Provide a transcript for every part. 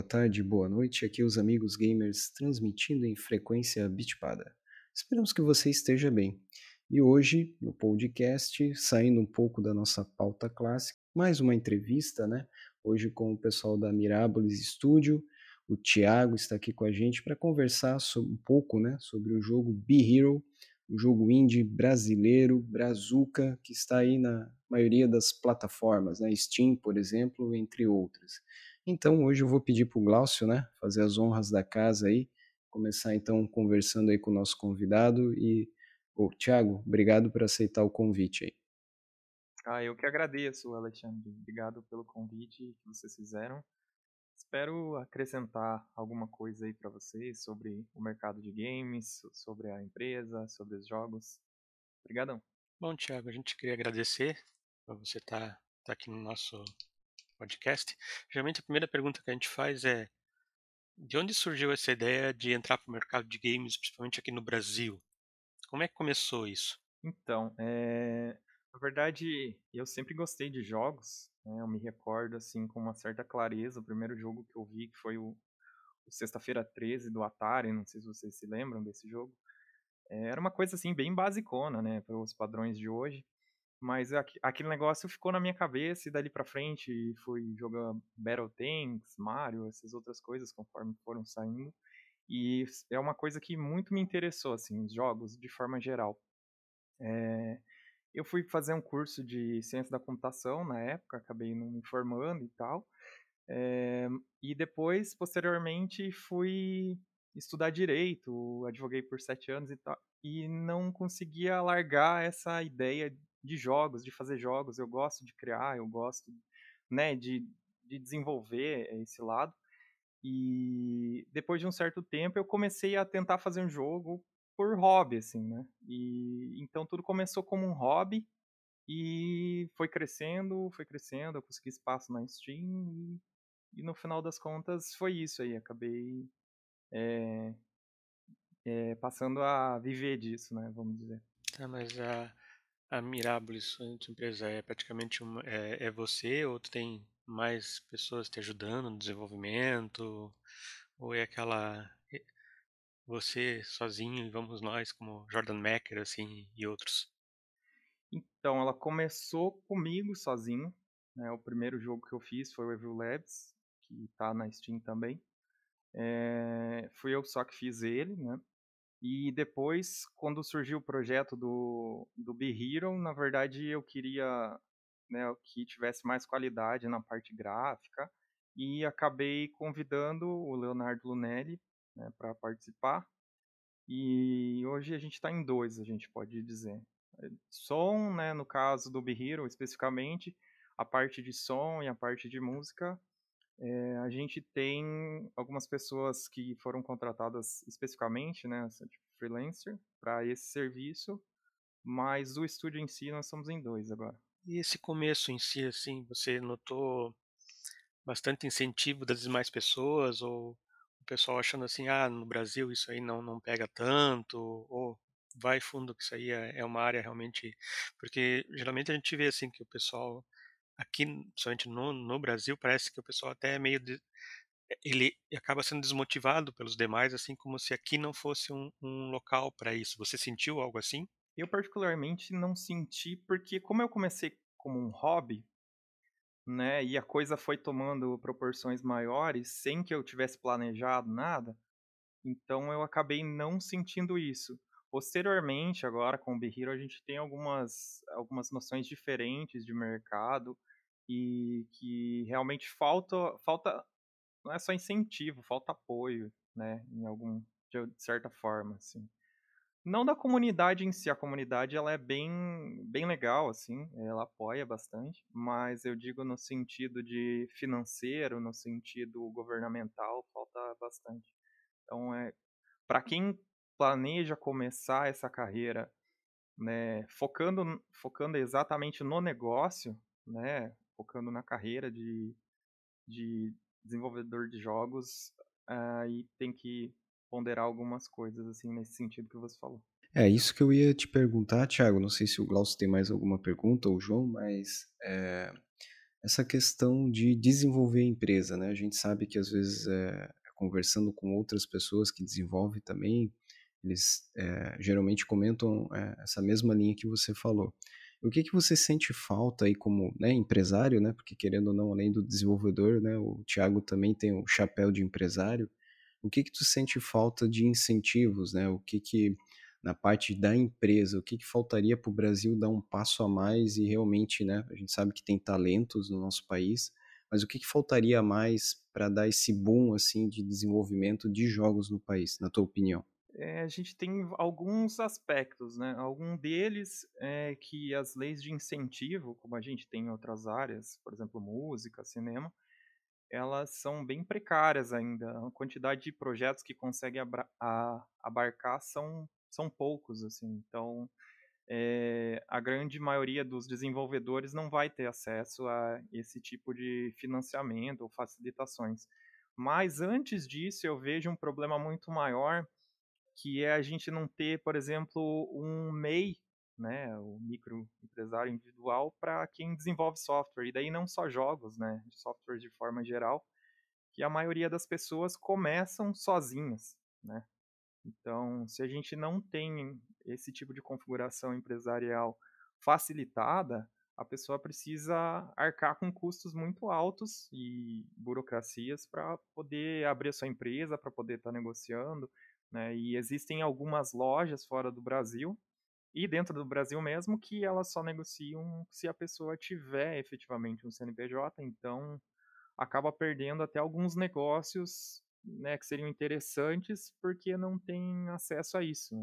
boa tarde, boa noite. Aqui os amigos gamers transmitindo em frequência bitpada. Esperamos que você esteja bem. E hoje, no podcast, saindo um pouco da nossa pauta clássica, mais uma entrevista, né? Hoje com o pessoal da Mirabolis Studio. O Thiago está aqui com a gente para conversar sobre, um pouco, né, sobre o jogo Be Hero, o jogo indie brasileiro, Brazuca, que está aí na maioria das plataformas, né? Steam, por exemplo, entre outras. Então, hoje eu vou pedir para o Glaucio, né, fazer as honras da casa aí, começar então conversando aí com o nosso convidado e, ô, Thiago, obrigado por aceitar o convite aí. Ah, eu que agradeço, Alexandre. Obrigado pelo convite que vocês fizeram. Espero acrescentar alguma coisa aí para vocês sobre o mercado de games, sobre a empresa, sobre os jogos. Obrigadão. Bom, Thiago, a gente queria agradecer por você estar tá, tá aqui no nosso podcast. Geralmente a primeira pergunta que a gente faz é de onde surgiu essa ideia de entrar para o mercado de games, principalmente aqui no Brasil? Como é que começou isso? Então, é... na verdade, eu sempre gostei de jogos, né? Eu me recordo, assim, com uma certa clareza, o primeiro jogo que eu vi, que foi o, o Sexta-feira 13 do Atari, não sei se vocês se lembram desse jogo. É, era uma coisa, assim, bem basicona, né, para os padrões de hoje. Mas aquele negócio ficou na minha cabeça e dali pra frente fui jogar Tanks, Mario, essas outras coisas conforme foram saindo. E é uma coisa que muito me interessou, assim, os jogos de forma geral. É, eu fui fazer um curso de ciência da computação na época, acabei não me formando e tal. É, e depois, posteriormente, fui estudar direito, advoguei por sete anos e tal, e não conseguia largar essa ideia de jogos, de fazer jogos. Eu gosto de criar, eu gosto, né, de, de desenvolver esse lado. E depois de um certo tempo, eu comecei a tentar fazer um jogo por hobby, assim, né? E então tudo começou como um hobby e foi crescendo, foi crescendo, eu consegui espaço na Steam e, e no final das contas foi isso aí, acabei é, é, passando a viver disso, né, vamos dizer. Tá, mas a, a Mirabolis, sua empresa, é praticamente uma, é, é você ou tem mais pessoas te ajudando no desenvolvimento? Ou é aquela você sozinho e vamos nós, como Jordan Macker, assim, e outros? Então, ela começou comigo sozinho. Né? O primeiro jogo que eu fiz foi o Evil Labs, que está na Steam também. É, fui eu só que fiz ele, né? E depois, quando surgiu o projeto do, do Be Hero, na verdade eu queria né, que tivesse mais qualidade na parte gráfica e acabei convidando o Leonardo Lunelli né, para participar. E hoje a gente está em dois, a gente pode dizer. Som, né, no caso do Be Hero especificamente, a parte de som e a parte de música, é, a gente tem algumas pessoas que foram contratadas especificamente, né, tipo freelancer, para esse serviço, mas o estúdio em si nós somos em dois agora. E esse começo em si, assim, você notou bastante incentivo das demais pessoas ou o pessoal achando assim, ah, no Brasil isso aí não, não pega tanto, ou vai fundo que isso aí é, é uma área realmente. Porque geralmente a gente vê assim que o pessoal, aqui, somente no, no Brasil, parece que o pessoal até é meio. De, ele acaba sendo desmotivado pelos demais, assim como se aqui não fosse um, um local para isso. Você sentiu algo assim? Eu particularmente não senti, porque como eu comecei como um hobby, né? E a coisa foi tomando proporções maiores sem que eu tivesse planejado nada. Então eu acabei não sentindo isso. Posteriormente, agora com o Behiro, a gente tem algumas, algumas noções diferentes de mercado e que realmente falta, falta não é só incentivo, falta apoio, né, em algum de certa forma, assim. Não da comunidade em si, a comunidade ela é bem, bem legal, assim, ela apoia bastante, mas eu digo no sentido de financeiro, no sentido governamental, falta bastante. Então, é, para quem planeja começar essa carreira, né, focando, focando exatamente no negócio, né, focando na carreira de, de desenvolvedor de jogos, aí tem que ponderar algumas coisas, assim, nesse sentido que você falou. É isso que eu ia te perguntar, Thiago. Não sei se o Glaucio tem mais alguma pergunta ou o João, mas é, essa questão de desenvolver a empresa, né? A gente sabe que às vezes é, conversando com outras pessoas que desenvolvem também, eles é, geralmente comentam essa mesma linha que você falou. O que que você sente falta aí como né, empresário, né? Porque querendo ou não, além do desenvolvedor, né, o Thiago também tem o chapéu de empresário. O que que tu sente falta de incentivos, né? O que que na parte da empresa, o que que faltaria para o Brasil dar um passo a mais e realmente, né? A gente sabe que tem talentos no nosso país, mas o que que faltaria mais para dar esse boom assim de desenvolvimento de jogos no país, na tua opinião? É, a gente tem alguns aspectos, né? Algum deles é que as leis de incentivo, como a gente tem em outras áreas, por exemplo, música, cinema, elas são bem precárias ainda. A quantidade de projetos que consegue abarcar são, são poucos, assim. Então, é, a grande maioria dos desenvolvedores não vai ter acesso a esse tipo de financiamento ou facilitações. Mas antes disso, eu vejo um problema muito maior que é a gente não ter, por exemplo, um MEI, né, o microempresário individual, para quem desenvolve software. E daí não só jogos, né, software de forma geral, que a maioria das pessoas começam sozinhas, né. Então, se a gente não tem esse tipo de configuração empresarial facilitada, a pessoa precisa arcar com custos muito altos e burocracias para poder abrir a sua empresa, para poder estar tá negociando. Né? E existem algumas lojas fora do Brasil e dentro do Brasil mesmo que elas só negociam se a pessoa tiver efetivamente um CNPJ, então acaba perdendo até alguns negócios né, que seriam interessantes porque não tem acesso a isso.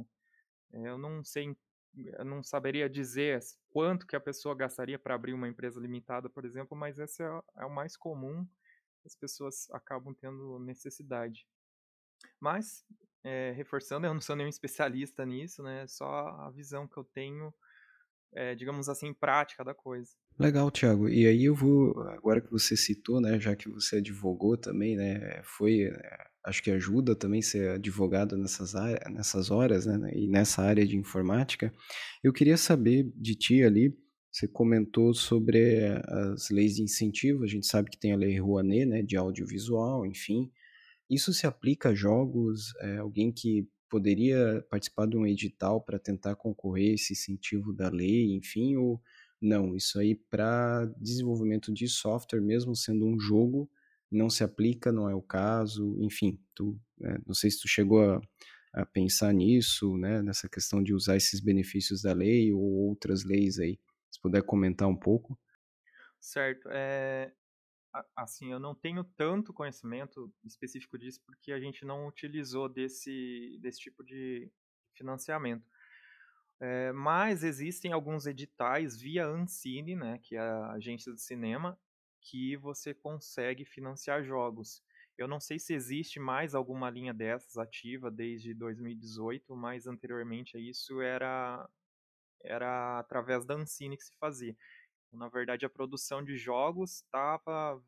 Né? Eu não sei, eu não saberia dizer quanto que a pessoa gastaria para abrir uma empresa limitada, por exemplo, mas esse é, é o mais comum, as pessoas acabam tendo necessidade. Mas é, reforçando, eu não sou nenhum especialista nisso, né? Só a visão que eu tenho, é, digamos assim, prática da coisa. Legal, Thiago. E aí eu vou, agora que você citou, né, já que você advogou também, né, foi, acho que ajuda também ser advogado nessas, nessas horas, né, e nessa área de informática. Eu queria saber de ti ali, você comentou sobre as leis de incentivo, a gente sabe que tem a lei Rouanet, né, de audiovisual, enfim, isso se aplica a jogos? É, alguém que poderia participar de um edital para tentar concorrer esse incentivo da lei, enfim, ou não? Isso aí para desenvolvimento de software, mesmo sendo um jogo, não se aplica, não é o caso, enfim, tu, é, não sei se tu chegou a, a pensar nisso, né, nessa questão de usar esses benefícios da lei ou outras leis aí. Se puder comentar um pouco. Certo. É, assim, eu não tenho tanto conhecimento específico disso porque a gente não utilizou desse, desse tipo de financiamento. É, mas existem alguns editais via Ancine, né, que é a agência de cinema, que você consegue financiar jogos. Eu não sei se existe mais alguma linha dessas ativa desde 2018, mas anteriormente a isso era, era através da Ancine que se fazia. Na verdade, a produção de jogos estava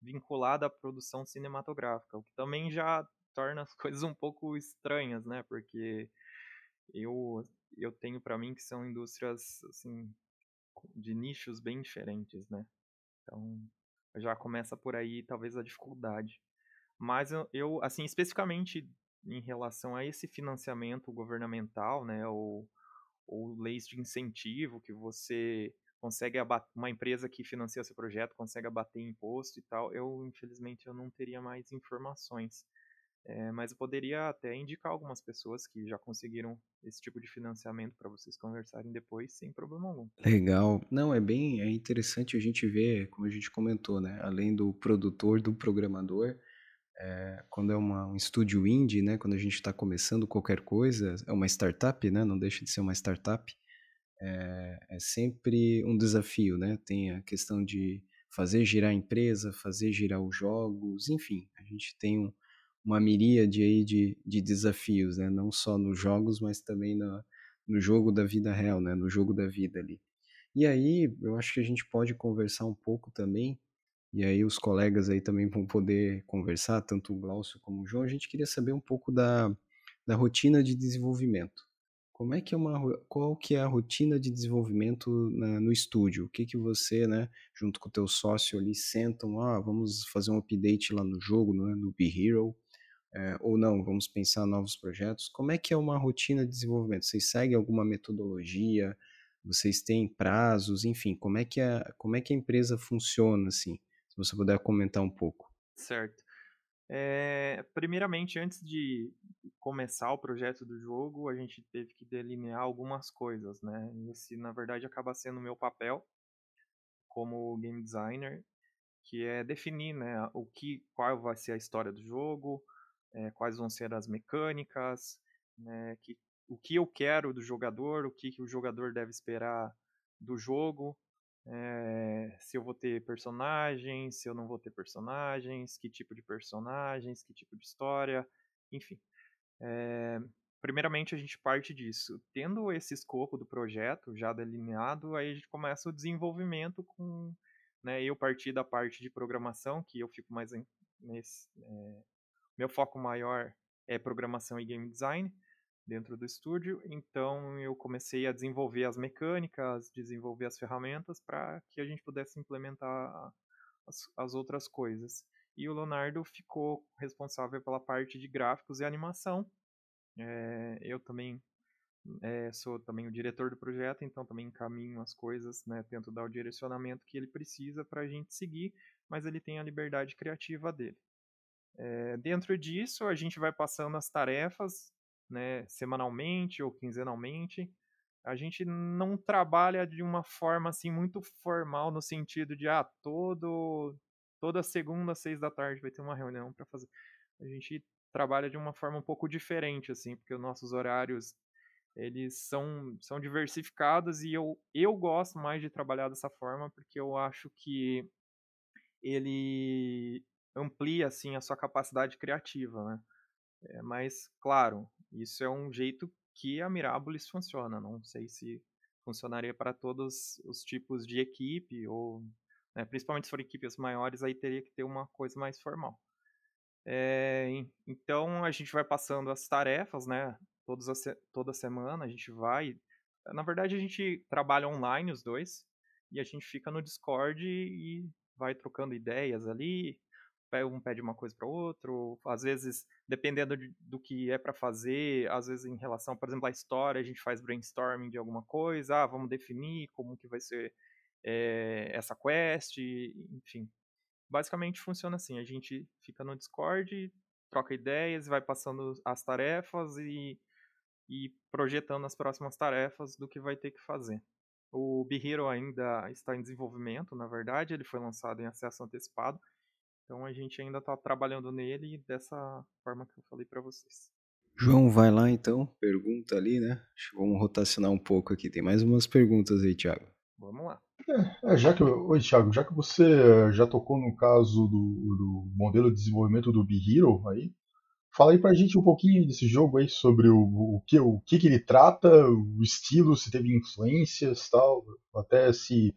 vinculada à produção cinematográfica, o que também já torna as coisas um pouco estranhas, né? Porque eu eu tenho para mim que são indústrias assim de nichos bem diferentes, né? Então já começa por aí talvez a dificuldade. Mas eu, eu assim especificamente em relação a esse financiamento governamental, né? Ou, ou leis de incentivo que você consegue abater, uma empresa que financia seu projeto consegue abater imposto e tal, eu infelizmente eu não teria mais informações. É, mas eu poderia até indicar algumas pessoas que já conseguiram esse tipo de financiamento para vocês conversarem depois sem problema algum. Legal. Não, é bem é interessante a gente ver, como a gente comentou, né? Além do produtor, do programador, é, quando é uma, um estúdio indie, né? Quando a gente está começando qualquer coisa, é uma startup, né? Não deixa de ser uma startup é, é sempre um desafio, né? Tem a questão de fazer girar a empresa, fazer girar os jogos, enfim, a gente tem um, uma miríade aí de, de desafios, né? Não só nos jogos, mas também no, no jogo da vida real, né? No jogo da vida ali. E aí, eu acho que a gente pode conversar um pouco também, e aí os colegas aí também vão poder conversar, tanto o Glaucio como o João. A gente queria saber um pouco da, da rotina de desenvolvimento Como é que é uma qual que é a rotina de desenvolvimento no estúdio? O que que você, né, junto com o teu sócio ali sentam: "Ah, vamos fazer um update lá no jogo, né, no Be Hero", eh, ou não, vamos pensar novos projetos. Como é que é uma rotina de desenvolvimento? Vocês seguem alguma metodologia? Vocês têm prazos? Enfim, como é que a como é que a empresa funciona, assim? Se você puder comentar um pouco. Certo. Eh, primeiramente, antes de começar o projeto do jogo, a gente teve que delinear algumas coisas, né. Esse, na verdade, acaba sendo o meu papel como game designer, que é definir, né, o que qual vai ser a história do jogo, eh, quais vão ser as mecânicas, né, que o que eu quero do jogador, o que que o jogador deve esperar do jogo, eh, se eu vou ter personagens, se eu não vou ter personagens, que tipo de personagens, que tipo de história, enfim. Eh, primeiramente a gente parte disso. Tendo esse escopo do projeto já delineado, aí a gente começa o desenvolvimento com, né, eu partir da parte de programação, que eu fico mais nesse, eh, meu foco maior é programação e game design dentro do estúdio, então eu comecei a desenvolver as mecânicas, desenvolver as ferramentas para que a gente pudesse implementar as as outras coisas. E o Leonardo ficou responsável pela parte de gráficos e animação. Eh, eu também, eh, sou também o diretor do projeto, então também encaminho as coisas, né, tento dar o direcionamento que ele precisa para a gente seguir, mas ele tem a liberdade criativa dele. Eh, dentro disso, a gente vai passando as tarefas, né, semanalmente ou quinzenalmente. A gente não trabalha de uma forma, assim, muito formal no sentido de, ah, todo toda segunda às 18h vai ter uma reunião para fazer. A gente trabalha de uma forma um pouco diferente, assim, porque os nossos horários, eles são são diversificados e eu eu gosto mais de trabalhar dessa forma, porque eu acho que ele amplia, assim, a sua capacidade criativa, né. Eh, mas, claro, isso é um jeito que a Mirápolis funciona, não sei se funcionaria para todos os tipos de equipe ou, né, principalmente se forem equipes maiores, aí teria que ter uma coisa mais formal. En então a gente vai passando as tarefas, né, todas as toda semana a gente vai na verdade a gente trabalha online os 2, e a gente fica no Discord e vai trocando ideias ali, um pede uma coisa para outro, às vezes, dependendo de do que é para fazer, às vezes em relação, por exemplo, à história, a gente faz brainstorming de alguma coisa, "Ah, vamos definir como que vai ser, eh, essa quest", enfim. Basicamente funciona assim, a gente fica no Discord, troca ideias, vai passando as tarefas e e projetando as próximas tarefas do que vai ter que fazer. O Be Hero ainda está em desenvolvimento, na verdade, ele foi lançado em acesso antecipado, então a gente ainda está trabalhando nele dessa forma que eu falei para vocês. João, vai lá então, pergunta ali, né, acho que vamos rotacionar um pouco aqui, tem mais umas perguntas aí, Thiago. Vamos lá. É, é já que oi Thiago, já que você já tocou no caso do do modelo de desenvolvimento do Be Hero aí, fala aí pra gente um pouquinho desse jogo aí, sobre o o que o que que ele trata, o estilo, se teve influências, tal, até se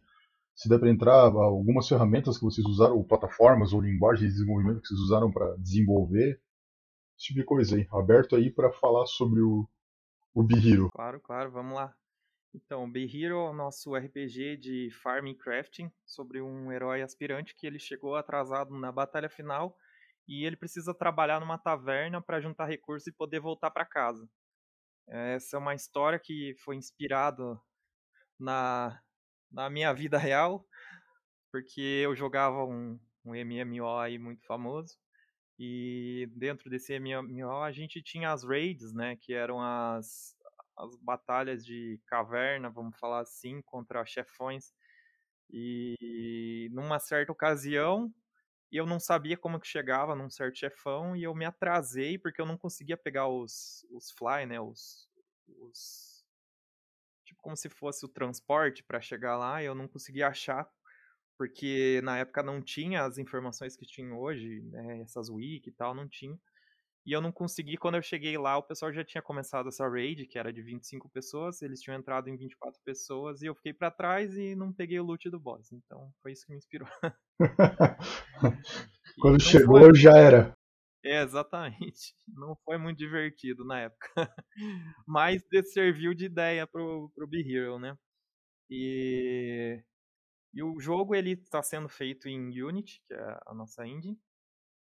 se der para entrar algumas ferramentas que vocês usaram, ou plataformas ou linguagem de desenvolvimento que vocês usaram para desenvolver, esse tipo de coisa aí, aberto aí para falar sobre o o Be Hero. Claro, claro, vamos lá. Então, Be Hero é o nosso RPG de farming crafting, sobre um herói aspirante que ele chegou atrasado na batalha final, e ele precisa trabalhar numa taverna para juntar recursos e poder voltar para casa. Essa é uma história que foi inspirado na na minha vida real, porque eu jogava um um MMO aí muito famoso, e dentro desse MMO a gente tinha as raids, né, que eram as as batalhas de caverna, vamos falar assim, contra chefões, e numa certa ocasião, eu não sabia como que chegava num certo chefão e eu me atrasei, porque eu não conseguia pegar os os fly, né, os os como se fosse o transporte para chegar lá, eu não conseguia achar, porque na época não tinha as informações que tinha hoje, né, essas wiki e tal, não tinha. E eu não consegui, quando eu cheguei lá, o pessoal já tinha começado essa raid, que era de 25 pessoas, eles tinham entrado em 24 pessoas, e eu fiquei para trás e não peguei o loot do boss, então foi isso que me inspirou. Quando chegou, já era. É, exatamente. Não foi muito divertido na época. Mas serviu de ideia pro, pro Be Hero, né? E, e o jogo ele está sendo feito em Unity, que é a nossa engine.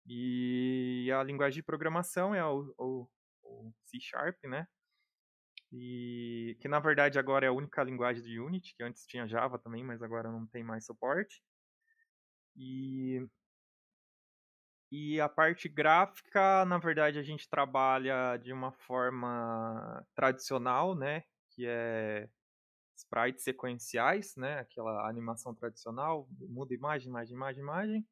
E a linguagem de programação é o, o, o C Sharp, né? E que na verdade agora é a única linguagem de Unity, que antes tinha Java também, mas agora não tem mais suporte. E e a parte gráfica, na verdade, a gente trabalha de uma forma tradicional, né? Que é sprites sequenciais, né? Aquela animação tradicional, muda imagem, imagem, imagem, imagem.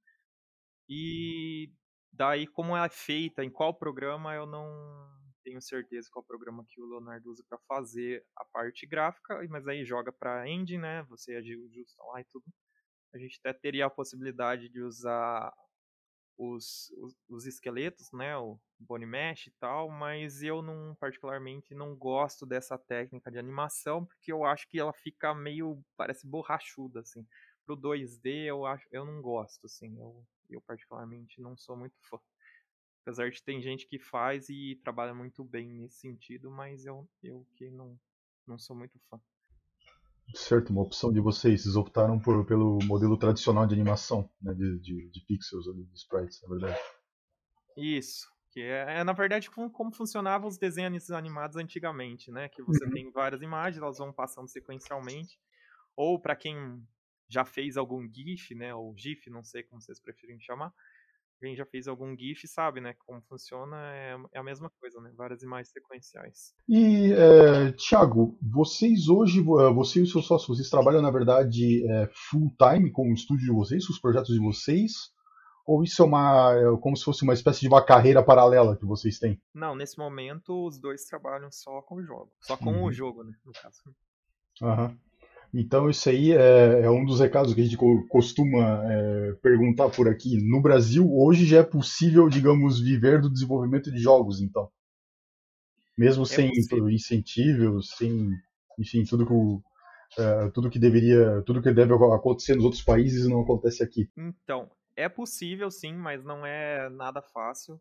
E daí, como é feita, em qual programa, eu não tenho certeza qual programa que o Leonardo usa para fazer a parte gráfica, mas aí joga para engine, né? Você ajusta lá e tudo. A gente até teria a possibilidade de usar os, os, os, esqueletos, né, o bone mesh e tal, mas eu não particularmente não gosto dessa técnica de animação porque eu acho que ela fica meio parece borrachuda assim. Pro 2D eu acho, eu não gosto assim, eu, eu particularmente não sou muito fã. Apesar de ter gente que faz e trabalha muito bem nesse sentido, mas eu eu que não não sou muito fã. Certo, uma opção de vocês. Vocês optaram por, pelo modelo tradicional de animação, né, de, de, de pixels, de sprites, na verdade. Isso. Que é, é, na verdade, como, como funcionavam os desenhos animados antigamente, né? Que você uhum. tem várias imagens, elas vão passando sequencialmente. Ou para quem já fez algum GIF, né? Ou GIF, não sei como vocês preferem chamar quem já fez algum GIF sabe, né? Como funciona é, é a mesma coisa, né? Várias imagens sequenciais. E, é, Thiago, vocês hoje, é, você e os seus sócios, vocês trabalham, na verdade, é, full time com o estúdio de vocês, com os projetos de vocês? Ou isso é uma é como se fosse uma espécie de uma carreira paralela que vocês têm? Não, nesse momento os dois trabalham só com o jogo. Só com uhum. o jogo, né? No caso. Aham. Então, isso aí é, é, um dos recados que a gente costuma é, perguntar por aqui. No Brasil, hoje já é possível, digamos, viver do desenvolvimento de jogos, então. Mesmo é sem possível. incentivo, sem, enfim, tudo que, é, tudo que deveria, tudo que deve acontecer nos outros países não acontece aqui. Então, é possível sim, mas não é nada fácil.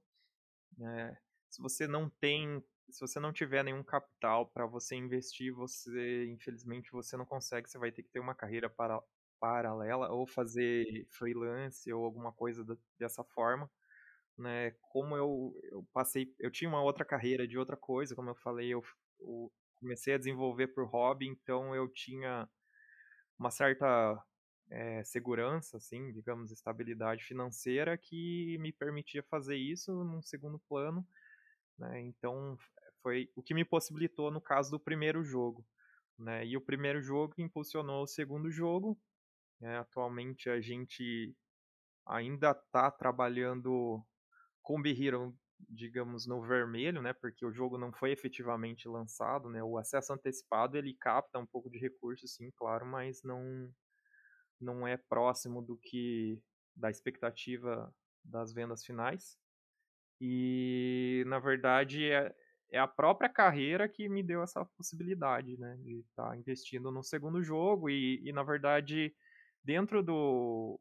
É, se você não tem se você não tiver nenhum capital para você investir, você, infelizmente, você não consegue. Você vai ter que ter uma carreira para, paralela ou fazer freelance ou alguma coisa dessa forma. Né? Como eu, eu passei, eu tinha uma outra carreira de outra coisa, como eu falei, eu, eu comecei a desenvolver por hobby, então eu tinha uma certa é, segurança, assim, digamos, estabilidade financeira que me permitia fazer isso num segundo plano. Né? Então foi o que me possibilitou no caso do primeiro jogo. Né? E o primeiro jogo impulsionou o segundo jogo. Né? Atualmente a gente ainda está trabalhando com Be Hero, digamos, no vermelho, né? Porque o jogo não foi efetivamente lançado, né? O acesso antecipado ele capta um pouco de recurso, sim, claro, mas não não é próximo do que da expectativa das vendas finais. E na verdade é, é a própria carreira que me deu essa possibilidade, né, de estar tá investindo no segundo jogo e, e, na verdade, dentro do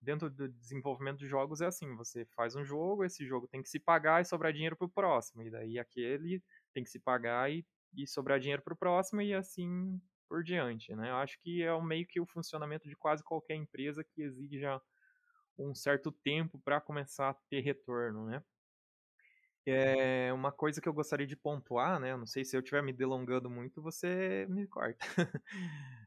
dentro do desenvolvimento de jogos é assim, você faz um jogo, esse jogo tem que se pagar e sobrar dinheiro para o próximo, e daí aquele tem que se pagar e, e sobrar dinheiro para o próximo e assim por diante, né? Eu acho que é meio que o funcionamento de quase qualquer empresa que exige já um certo tempo para começar a ter retorno, né? É uma coisa que eu gostaria de pontuar, né? Não sei se eu estiver me delongando muito, você me corta.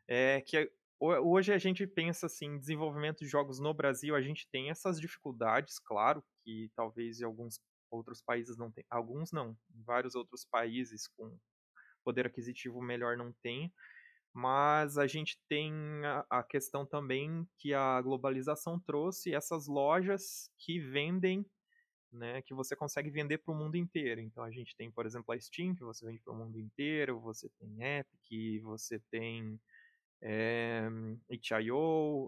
é que hoje a gente pensa assim, desenvolvimento de jogos no Brasil, a gente tem essas dificuldades, claro, que talvez em alguns outros países não tem, alguns não, em vários outros países com poder aquisitivo melhor não tem, mas a gente tem a questão também que a globalização trouxe essas lojas que vendem né, que você consegue vender para o mundo inteiro. Então a gente tem, por exemplo, a Steam, que você vende para o mundo inteiro, você tem Epic, você tem é,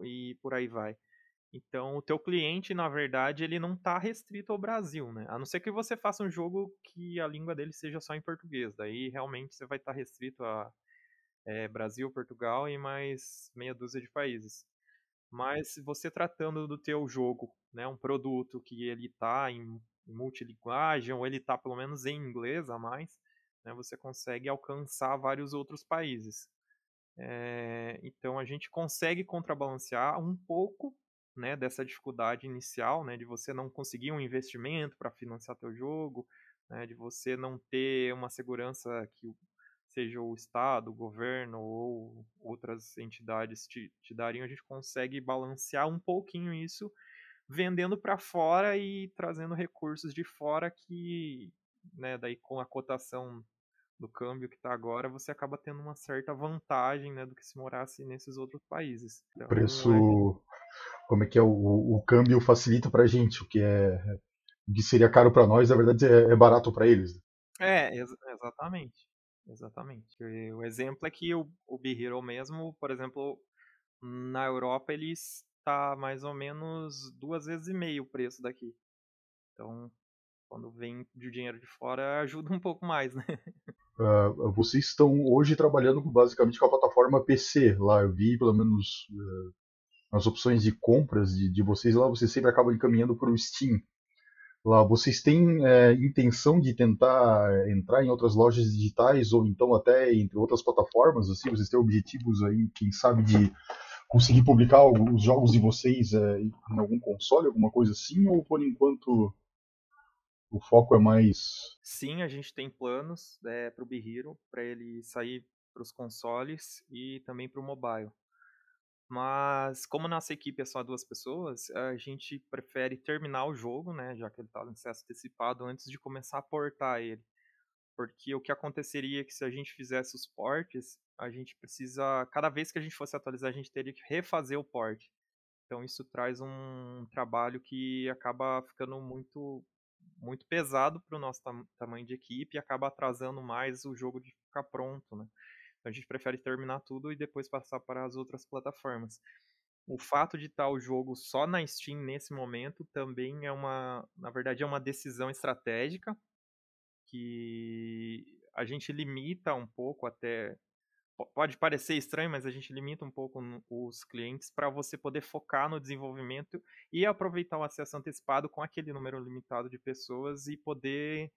e por aí vai. Então o teu cliente, na verdade, ele não está restrito ao Brasil, né? A não ser que você faça um jogo que a língua dele seja só em português. Daí realmente você vai estar tá restrito a é, Brasil, Portugal e mais meia dúzia de países. Mas você tratando do teu jogo, né, um produto que ele está em multilinguagem, ou ele está pelo menos em inglês a mais, né, você consegue alcançar vários outros países. É, então a gente consegue contrabalancear um pouco né, dessa dificuldade inicial, né, de você não conseguir um investimento para financiar teu jogo, né, de você não ter uma segurança que seja o Estado, o governo ou outras entidades te, te dariam, a gente consegue balancear um pouquinho isso vendendo para fora e trazendo recursos de fora que, né, daí com a cotação do câmbio que está agora, você acaba tendo uma certa vantagem né, do que se morasse nesses outros países. Então, o preço, é... como é que é, o, o câmbio facilita para a gente, o que é o que seria caro para nós, na verdade é, é barato para eles. É, ex exatamente. Exatamente. O exemplo é que o, o Hero mesmo, por exemplo, na Europa ele está mais ou menos duas vezes e meio o preço daqui. Então, quando vem de dinheiro de fora, ajuda um pouco mais, né? Uh, vocês estão hoje trabalhando basicamente com a plataforma PC. Lá eu vi, pelo menos, uh, opções de compras de, de vocês lá, vocês sempre acabam encaminhando para o Steam lá. Vocês têm é, intenção de tentar entrar em outras lojas digitais ou então até entre outras plataformas? Assim, vocês têm objetivos aí, quem sabe, de conseguir publicar os jogos de vocês é, em algum console, alguma coisa assim? Ou por enquanto o foco é mais. Sim, a gente tem planos é, para o Hero para ele sair para os consoles e também para o mobile. Mas como nossa equipe é só duas pessoas, a gente prefere terminar o jogo, né, já que ele está no acesso antecipado, antes de começar a portar ele. Porque o que aconteceria é que se a gente fizesse os portes, a gente precisa, cada vez que a gente fosse atualizar, a gente teria que refazer o port. Então isso traz um trabalho que acaba ficando muito muito pesado para o nosso tam tamanho de equipe e acaba atrasando mais o jogo de ficar pronto, né? Então a gente prefere terminar tudo e depois passar para as outras plataformas. O fato de estar o jogo só na Steam nesse momento também é uma, na verdade, é uma decisão estratégica que a gente limita um pouco até pode parecer estranho, mas a gente limita um pouco os clientes para você poder focar no desenvolvimento e aproveitar o acesso antecipado com aquele número limitado de pessoas e poder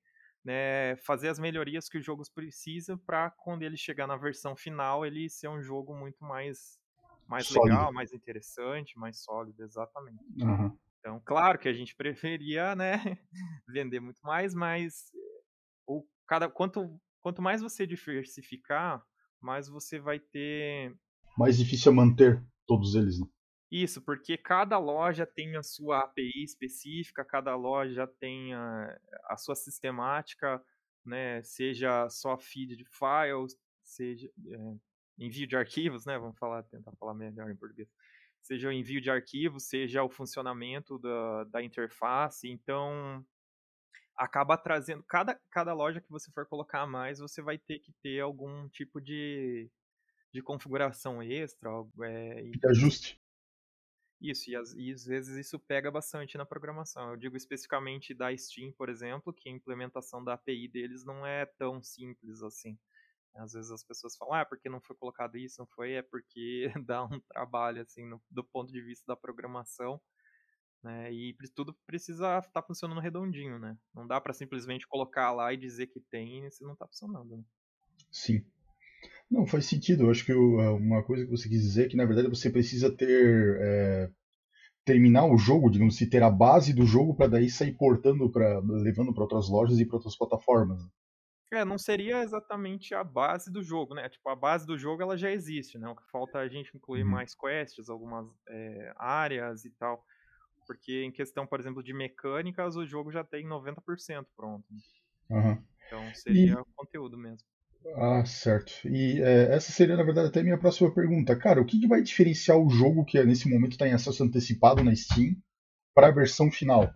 né, fazer as melhorias que os jogos precisam para quando ele chegar na versão final ele ser um jogo muito mais mais legal, mais interessante, mais sólido, exatamente. Uhum. Então, claro que a gente preferia, né, vender muito mais, mas o cada quanto quanto mais você diversificar, mais você vai ter mais difícil é manter todos eles, né? Isso, porque cada loja tem a sua API específica, cada loja tem a, a sua sistemática, né? Seja só feed de files, seja é, envio de arquivos, né? Vamos falar, tentar falar melhor em português. Seja o envio de arquivos, seja o funcionamento da, da interface. Então, acaba trazendo. Cada, cada loja que você for colocar a mais, você vai ter que ter algum tipo de, de configuração extra. É, e, ajuste. Isso, e às, e às, vezes isso pega bastante na programação. Eu digo especificamente da Steam, por exemplo, que a implementação da API deles não é tão simples assim. Às vezes as pessoas falam, ah, porque não foi colocado isso, não foi, é porque dá um trabalho, assim, no, do ponto de vista da programação, né, e tudo precisa estar tá funcionando redondinho, né, não dá para simplesmente colocar lá e dizer que tem se não está funcionando, né? Sim. Não, faz sentido. Eu acho que uma coisa que você quis dizer é que, na verdade, você precisa ter. É, terminar o jogo, digamos assim, ter a base do jogo para daí sair portando, pra, levando para outras lojas e para outras plataformas. É, não seria exatamente a base do jogo, né? Tipo, a base do jogo ela já existe, né? O que falta é a gente incluir uhum. mais quests, algumas é, áreas e tal. Porque em questão, por exemplo, de mecânicas, o jogo já tem 90% pronto. Uhum. Então seria e... conteúdo mesmo. Ah, certo. E é, essa seria, na verdade, até a minha próxima pergunta. Cara, o que, que vai diferenciar o jogo que nesse momento está em acesso antecipado na Steam para a versão final?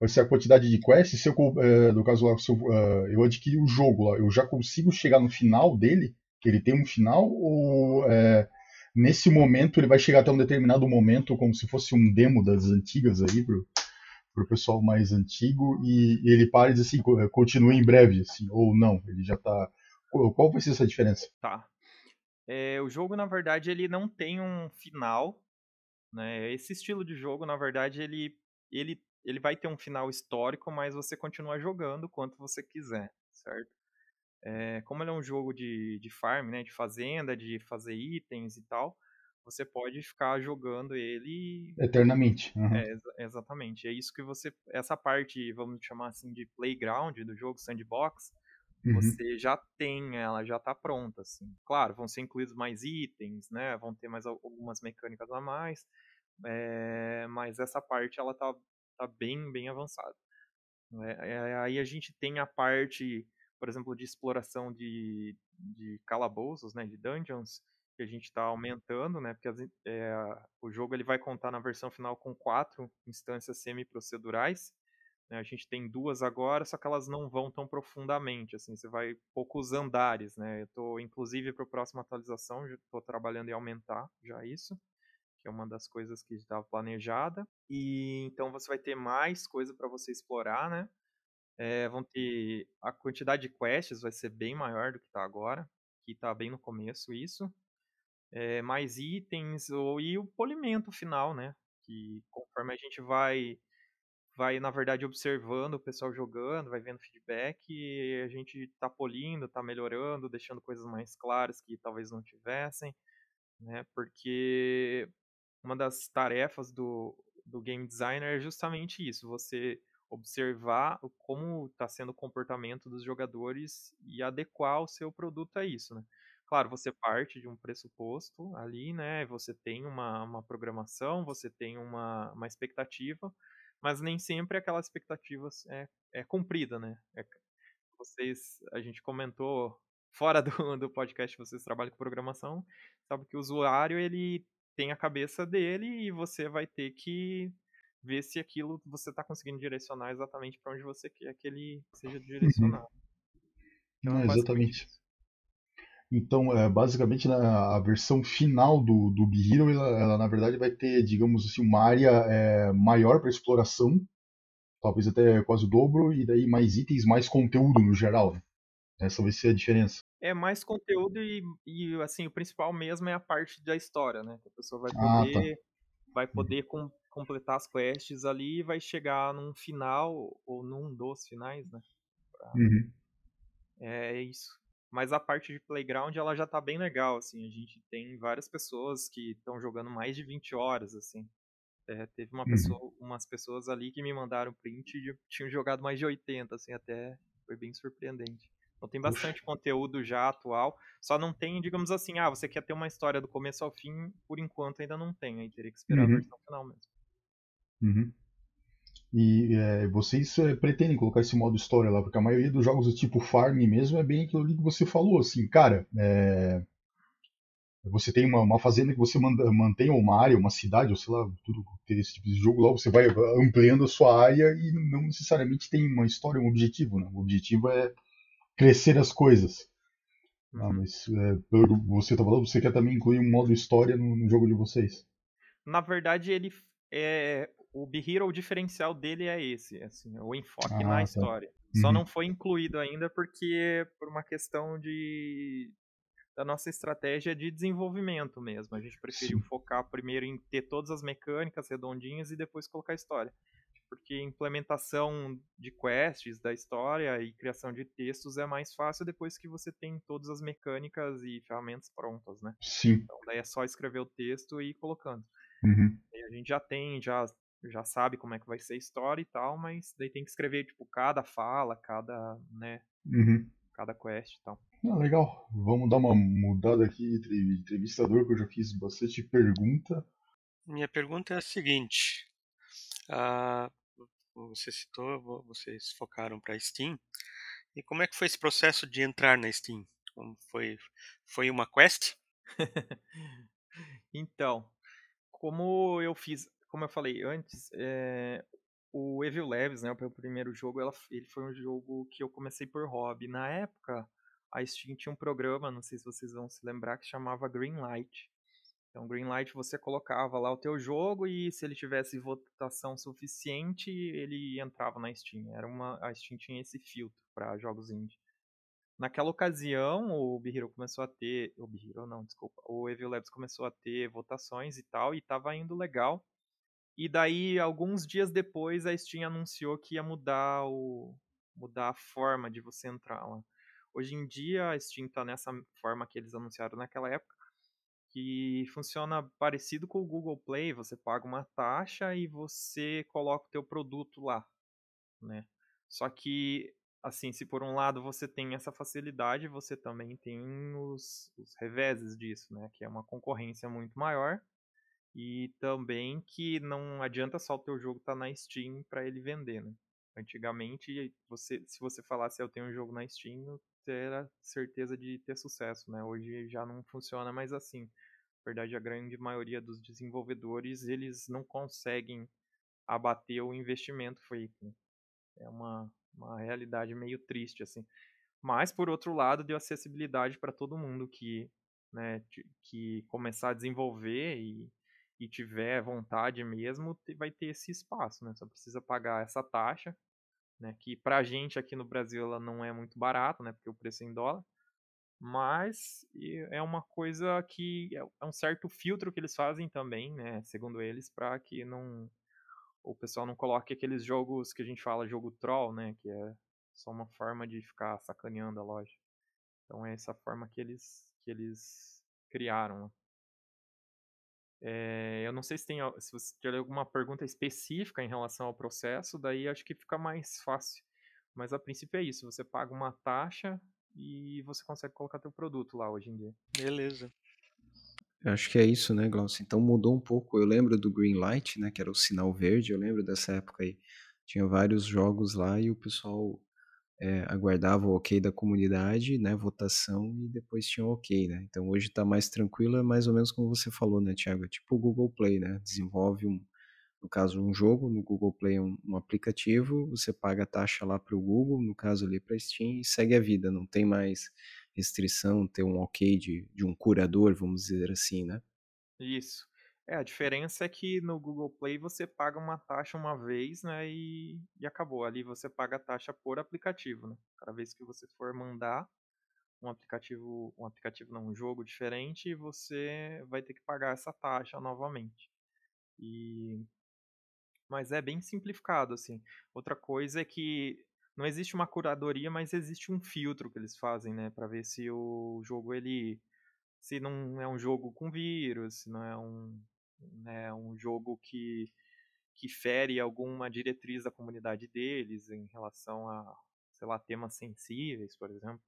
Vai ser a quantidade de quests? Se eu, é, no caso lá, eu, uh, eu adquiri o jogo lá, eu já consigo chegar no final dele? Que ele tem um final? Ou é, nesse momento ele vai chegar até um determinado momento, como se fosse um demo das antigas aí, pro, pro pessoal mais antigo, e, ele para e diz assim, continue em breve, assim, ou não, ele já está qual vai ser essa diferença? Tá. É, o jogo, na verdade, ele não tem um final. Né? Esse estilo de jogo, na verdade, ele, ele ele vai ter um final histórico, mas você continua jogando quanto você quiser, certo? É, como ele é um jogo de, de farm, né, de fazenda, de fazer itens e tal, você pode ficar jogando ele eternamente. Uhum. É, exatamente. É isso que você, essa parte, vamos chamar assim de playground do jogo sandbox, uhum. você já tem, ela já está pronta, assim. Claro, vão ser incluídos mais itens, né? Vão ter mais algumas mecânicas a mais, é, mas essa parte ela tá, tá bem, bem avançada. É, aí a gente tem a parte, por exemplo, de exploração de, de calabouços, né? De dungeons, que a gente está aumentando, né? Porque as, é, o jogo ele vai contar na versão final com quatro instâncias semi-procedurais. Né? A gente tem duas agora, só que elas não vão tão profundamente. Assim, você vai poucos andares, né? Eu estou, inclusive, para a próxima atualização, estou trabalhando em aumentar já isso, que é uma das coisas que estava planejada. E então você vai ter mais coisa para você explorar, né? É, vão ter a quantidade de quests vai ser bem maior do que está agora, que está bem no começo isso é, mais itens ou, e o polimento final, né? Que conforme a gente vai, vai na verdade observando o pessoal jogando, vai vendo feedback, a gente tá polindo, tá melhorando, deixando coisas mais claras que talvez não tivessem, né? Porque uma das tarefas do, do game designer é justamente isso, você observar como está sendo o comportamento dos jogadores e adequar o seu produto a isso, né? Claro, você parte de um pressuposto ali, né? Você tem uma, uma programação, você tem uma, uma expectativa, mas nem sempre aquela expectativa é, é cumprida, né? É, vocês, a gente comentou fora do, do podcast, vocês trabalham com programação, sabe que o usuário ele tem a cabeça dele e você vai ter que ver se aquilo você está conseguindo direcionar exatamente para onde você quer que ele seja uhum. direcionado. Então, é exatamente. Isso. Então, é, basicamente, na, a versão final do, do Be Hero, ela, ela, na verdade vai ter, digamos assim, uma área é, maior para exploração, talvez até quase o dobro, e daí mais itens, mais conteúdo no geral. Né? Essa vai ser a diferença. É mais conteúdo e, e, assim, o principal mesmo é a parte da história, né? Que a pessoa vai poder, ah, tá. vai uhum. poder com, completar as quests ali e vai chegar num final, ou num dos finais, né? Pra... Uhum. É isso. Mas a parte de playground ela já tá bem legal, assim. A gente tem várias pessoas que estão jogando mais de 20 horas, assim. É, teve uma uhum. pessoa, umas pessoas ali que me mandaram print e tinham jogado mais de 80, assim, até foi bem surpreendente. Então tem bastante conteúdo já atual, só não tem, digamos assim, ah, você quer ter uma história do começo ao fim, por enquanto ainda não tem, aí teria que esperar uhum. a versão final mesmo. Uhum. E é, vocês é, pretendem colocar esse modo história lá, porque a maioria dos jogos do tipo Farm mesmo é bem aquilo ali que você falou, assim, cara, é, você tem uma, uma, fazenda que você manda, mantém uma área, uma cidade, ou sei lá, tudo ter esse tipo de jogo lá, você vai ampliando a sua área e não necessariamente tem uma história, um objetivo, né? O objetivo é crescer as coisas. Ah, uhum. mas é, pelo que você tá falando, você quer também incluir um modo história no, no jogo de vocês? Na verdade, ele é, o Be-Hero, o diferencial dele é esse, assim, o enfoque ah, na tá. história. Só uhum. não foi incluído ainda porque por uma questão de da nossa estratégia de desenvolvimento mesmo. A gente preferiu Sim. focar primeiro em ter todas as mecânicas redondinhas e depois colocar a história. Porque implementação de quests da história e criação de textos é mais fácil depois que você tem todas as mecânicas e ferramentas prontas, né? Sim. Então daí é só escrever o texto e ir colocando. Uhum. E a gente já tem, já já sabe como é que vai ser a história e tal, mas daí tem que escrever, tipo, cada fala, cada, né, uhum. cada quest e tal. Ah, legal. Vamos dar uma mudada aqui entre entrevistador, que eu já fiz bastante pergunta. Minha pergunta é a seguinte. Ah, você citou, vocês focaram para Steam. E como é que foi esse processo de entrar na Steam? Como foi, foi uma quest? então, como eu fiz como eu falei antes, é, o Evil Labs, né, o primeiro jogo, ela, ele foi um jogo que eu comecei por hobby. Na época, a Steam tinha um programa, não sei se vocês vão se lembrar, que chamava Greenlight. Então, Greenlight você colocava lá o teu jogo e se ele tivesse votação suficiente, ele entrava na Steam. Era uma, a Steam tinha esse filtro para jogos indie. Naquela ocasião, o Bihiro começou a ter, o Bihiro não, desculpa, o Evil Labs começou a ter votações e tal e estava indo legal. E daí, alguns dias depois, a Steam anunciou que ia mudar, o, mudar a forma de você entrar lá. Hoje em dia, a Steam está nessa forma que eles anunciaram naquela época, que funciona parecido com o Google Play. Você paga uma taxa e você coloca o teu produto lá, né? Só que, assim, se por um lado você tem essa facilidade, você também tem os, os reveses disso, né? Que é uma concorrência muito maior e também que não adianta só o teu jogo estar tá na Steam para ele vender, né? Antigamente, você, se você falasse eu tenho um jogo na Steam, era certeza de ter sucesso, né? Hoje já não funciona mais assim. Na verdade, a grande maioria dos desenvolvedores, eles não conseguem abater o investimento feito. É uma, uma realidade meio triste, assim. Mas, por outro lado, deu acessibilidade para todo mundo que, né, que começar a desenvolver e, tiver vontade mesmo, vai ter esse espaço, né? Só precisa pagar essa taxa, né? Que pra gente aqui no Brasil ela não é muito barata, né? Porque o preço é em dólar. Mas é uma coisa que é, é um certo filtro que eles fazem também, né? Segundo eles, para que não o pessoal não coloque aqueles jogos que a gente fala jogo troll, né? Que é só uma forma de ficar sacaneando a loja. Então é essa forma que eles que eles criaram. É, eu não sei se tem se você tiver alguma pergunta específica em relação ao processo, daí acho que fica mais fácil. Mas a princípio é isso, você paga uma taxa e você consegue colocar teu produto lá hoje em dia. Beleza. Eu acho que é isso, né, Glaucio? Então mudou um pouco. Eu lembro do Green Light, né, que era o sinal verde. Eu lembro dessa época aí. Tinha vários jogos lá e o pessoal é, aguardava o ok da comunidade, né, votação e depois tinha o ok, né? Então hoje está mais tranquilo, é mais ou menos como você falou, né, Thiago? É tipo o Google Play, né? Desenvolve um, no caso um jogo, no Google Play um, um aplicativo, você paga a taxa lá para o Google, no caso ali para Steam e segue a vida. Não tem mais restrição, ter um ok de, de um curador, vamos dizer assim, né? Isso. É, a diferença é que no Google Play você paga uma taxa uma vez, né, e, e acabou. Ali você paga a taxa por aplicativo, né? Cada vez que você for mandar um aplicativo, um aplicativo não, um jogo diferente, você vai ter que pagar essa taxa novamente. E mas é bem simplificado assim. Outra coisa é que não existe uma curadoria, mas existe um filtro que eles fazem, né, para ver se o jogo ele se não é um jogo com vírus, se não é um né, um jogo que que fere alguma diretriz da comunidade deles em relação a, sei lá, temas sensíveis, por exemplo.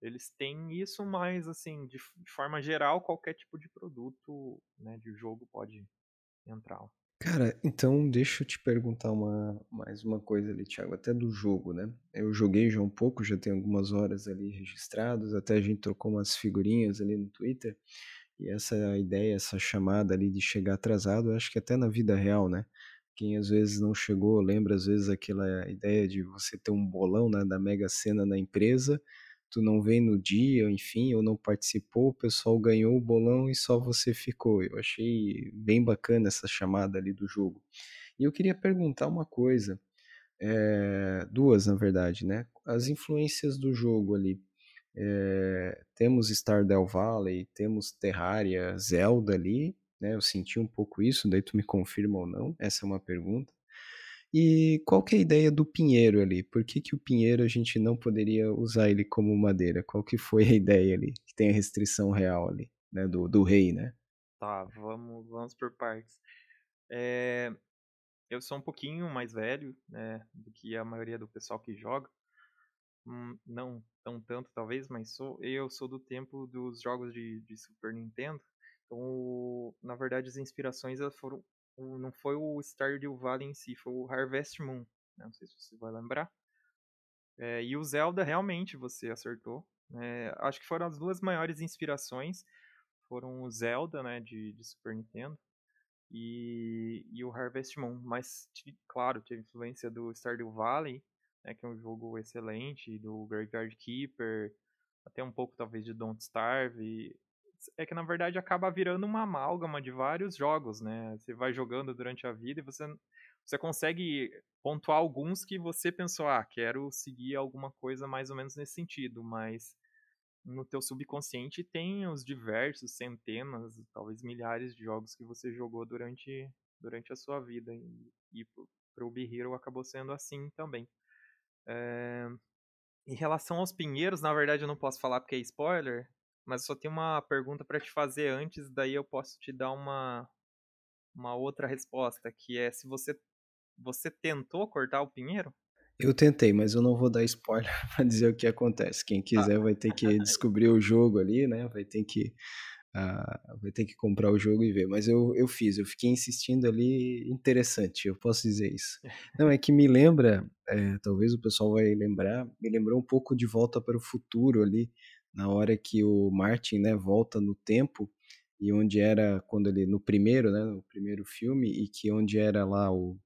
Eles têm isso, mas assim, de, de forma geral, qualquer tipo de produto, né, de jogo pode entrar. Cara, então deixa eu te perguntar uma, mais uma coisa ali, Thiago, até do jogo, né? Eu joguei já um pouco, já tenho algumas horas ali registradas, até a gente trocou umas figurinhas ali no Twitter, e essa ideia, essa chamada ali de chegar atrasado, eu acho que até na vida real, né? Quem às vezes não chegou, lembra às vezes aquela ideia de você ter um bolão né, da Mega Sena na empresa, tu não vem no dia, enfim, ou não participou, o pessoal ganhou o bolão e só você ficou. Eu achei bem bacana essa chamada ali do jogo. E eu queria perguntar uma coisa, é, duas na verdade, né? As influências do jogo ali. É, temos Stardew Valley, temos Terraria, Zelda ali, né? Eu senti um pouco isso, daí tu me confirma ou não? Essa é uma pergunta. E qual que é a ideia do pinheiro ali? Por que, que o pinheiro a gente não poderia usar ele como madeira? Qual que foi a ideia ali? Que tem a restrição real ali, né? Do, do rei, né? Tá, vamos, vamos por partes. É, eu sou um pouquinho mais velho, né? Do que a maioria do pessoal que joga. Hum, não tão tanto, talvez, mas sou, eu sou do tempo dos jogos de, de Super Nintendo. Então, na verdade, as inspirações foram não foi o Stardew Valley em si, foi o Harvest Moon. Né? Não sei se você vai lembrar. É, e o Zelda, realmente, você acertou. É, acho que foram as duas maiores inspirações. Foram o Zelda, né, de, de Super Nintendo, e, e o Harvest Moon. Mas, claro, teve influência do Stardew Valley, né, que é um jogo excelente, do Graveyard Keeper, até um pouco talvez de Don't Starve é que na verdade acaba virando uma amálgama de vários jogos, né? Você vai jogando durante a vida e você, você consegue pontuar alguns que você pensou, ah, quero seguir alguma coisa mais ou menos nesse sentido, mas no teu subconsciente tem os diversos centenas, talvez milhares de jogos que você jogou durante durante a sua vida. E, e para o Be Hero acabou sendo assim também. É... Em relação aos pinheiros, na verdade eu não posso falar porque é spoiler, mas só tenho uma pergunta para te fazer antes, daí eu posso te dar uma, uma outra resposta, que é se você, você tentou cortar o pinheiro? Eu tentei, mas eu não vou dar spoiler para dizer o que acontece. Quem quiser vai ter que descobrir o jogo ali, né? Vai ter que uh, vai ter que comprar o jogo e ver. Mas eu, eu fiz, eu fiquei insistindo ali, interessante, eu posso dizer isso. Não, é que me lembra, é, talvez o pessoal vai lembrar, me lembrou um pouco de Volta para o Futuro ali, na hora que o Martin, né, volta no tempo e onde era quando ele no primeiro, né, no primeiro filme e que onde era lá o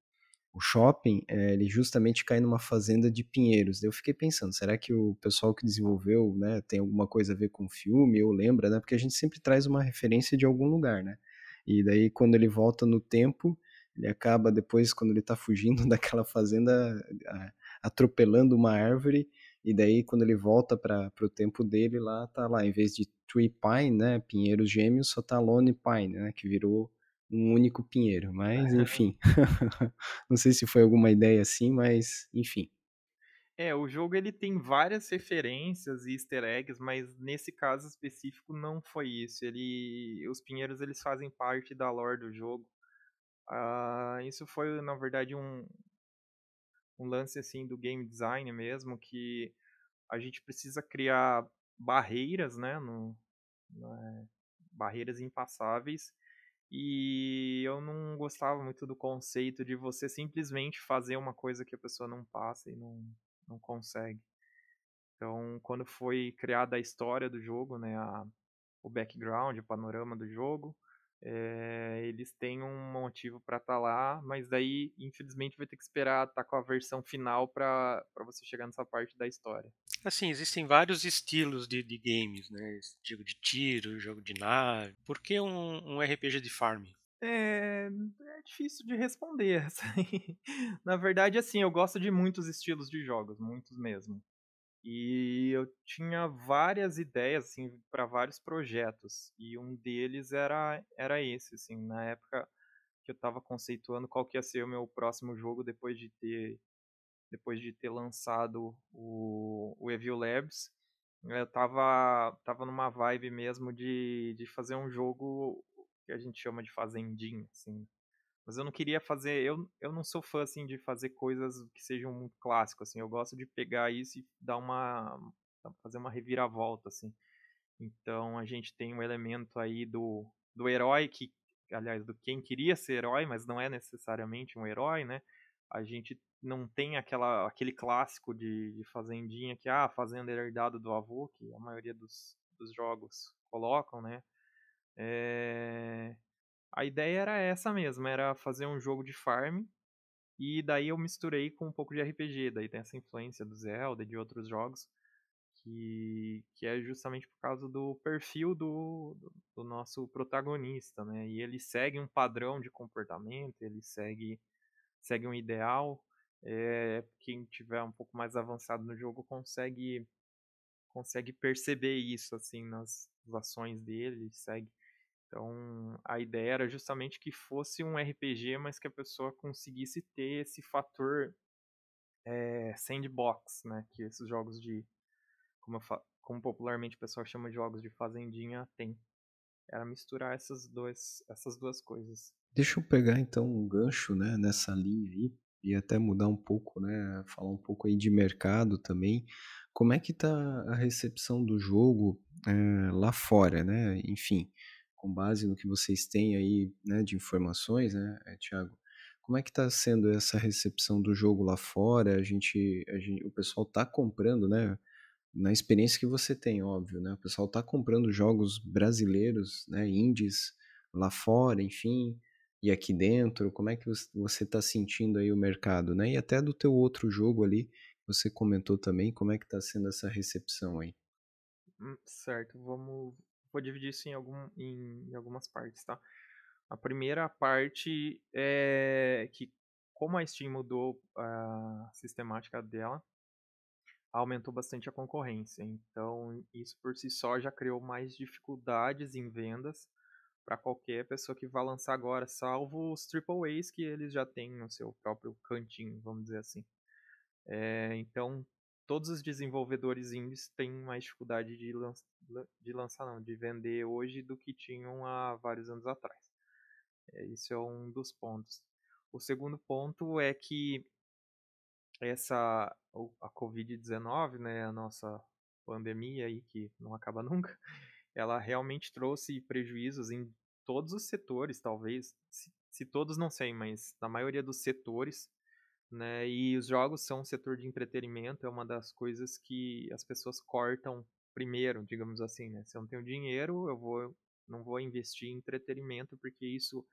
o shopping, é, ele justamente cai numa fazenda de pinheiros. Eu fiquei pensando, será que o pessoal que desenvolveu, né, tem alguma coisa a ver com o filme, ou lembra, né? Porque a gente sempre traz uma referência de algum lugar, né? E daí quando ele volta no tempo, ele acaba depois quando ele tá fugindo daquela fazenda atropelando uma árvore e daí quando ele volta para o tempo dele lá tá lá em vez de tree pine, né, pinheiros gêmeos, só tá lone pine, né, que virou um único pinheiro, mas enfim. não sei se foi alguma ideia assim, mas enfim. É, o jogo ele tem várias referências e easter eggs, mas nesse caso específico não foi isso. Ele, os pinheiros eles fazem parte da lore do jogo. Uh, isso foi na verdade um, um lance assim do game design mesmo que a gente precisa criar barreiras, né, no, no barreiras impassáveis e eu não gostava muito do conceito de você simplesmente fazer uma coisa que a pessoa não passa e não, não consegue. Então, quando foi criada a história do jogo, né, a, o background, o panorama do jogo, é, eles têm um motivo para estar tá lá, mas daí, infelizmente, vai ter que esperar estar tá com a versão final para você chegar nessa parte da história. Assim, existem vários estilos de, de games, né? Jogo de tiro, jogo de nave. Por que um, um RPG de farm? É, é difícil de responder. Na verdade, assim, eu gosto de muitos estilos de jogos, muitos mesmo. E eu tinha várias ideias assim para vários projetos e um deles era era esse assim, na época que eu estava conceituando qual que ia ser o meu próximo jogo depois de ter depois de ter lançado o, o Evil Labs, eu tava tava numa vibe mesmo de, de fazer um jogo que a gente chama de fazendinha, assim, mas eu não queria fazer. Eu, eu não sou fã, assim, de fazer coisas que sejam muito clássicas, assim. Eu gosto de pegar isso e dar uma. fazer uma reviravolta, assim. Então a gente tem um elemento aí do, do herói, que, aliás, do quem queria ser herói, mas não é necessariamente um herói, né? A gente não tem aquela, aquele clássico de, de fazendinha que, ah, fazenda herdada do avô, que a maioria dos, dos jogos colocam, né? É... A ideia era essa mesmo, era fazer um jogo de farm. E daí eu misturei com um pouco de RPG. Daí tem essa influência do Zelda e de outros jogos. Que, que é justamente por causa do perfil do, do, do nosso protagonista, né? E ele segue um padrão de comportamento, ele segue, segue um ideal. É, quem tiver um pouco mais avançado no jogo consegue consegue perceber isso assim nas, nas ações dele, segue então, a ideia era justamente que fosse um RPG, mas que a pessoa conseguisse ter esse fator é, sandbox, né? Que esses jogos de, como, como popularmente o pessoal chama de jogos de fazendinha, tem. Era misturar essas, dois, essas duas coisas. Deixa eu pegar então um gancho né, nessa linha aí e até mudar um pouco, né? Falar um pouco aí de mercado também. Como é que tá a recepção do jogo é, lá fora, né? Enfim, com base no que vocês têm aí né, de informações, né, eh, Tiago, como é que está sendo essa recepção do jogo lá fora? A gente, a gente o pessoal está comprando, né? Na experiência que você tem, óbvio, né? O pessoal está comprando jogos brasileiros, né? Indies lá fora, enfim, e aqui dentro. Como é que você está sentindo aí o mercado, né? E até do teu outro jogo ali, você comentou também, como é que está sendo essa recepção aí? Hum, certo, vamos vou dividir isso em, algum, em, em algumas partes, tá? A primeira parte é que, como a Steam mudou a sistemática dela, aumentou bastante a concorrência. Então, isso por si só já criou mais dificuldades em vendas, para qualquer pessoa que vá lançar agora, salvo os Triple A's que eles já têm no seu próprio cantinho, vamos dizer assim. É, então, todos os desenvolvedores indies têm mais dificuldade de, lan de lançar, não, de vender hoje do que tinham há vários anos atrás. É, isso é um dos pontos. O segundo ponto é que essa a Covid-19, né, a nossa pandemia aí que não acaba nunca, ela realmente trouxe prejuízos em todos os setores, talvez, se, se todos não sei, mas na maioria dos setores, né? E os jogos são um setor de entretenimento, é uma das coisas que as pessoas cortam primeiro, digamos assim, né? Se eu não tenho dinheiro, eu vou não vou investir em entretenimento porque isso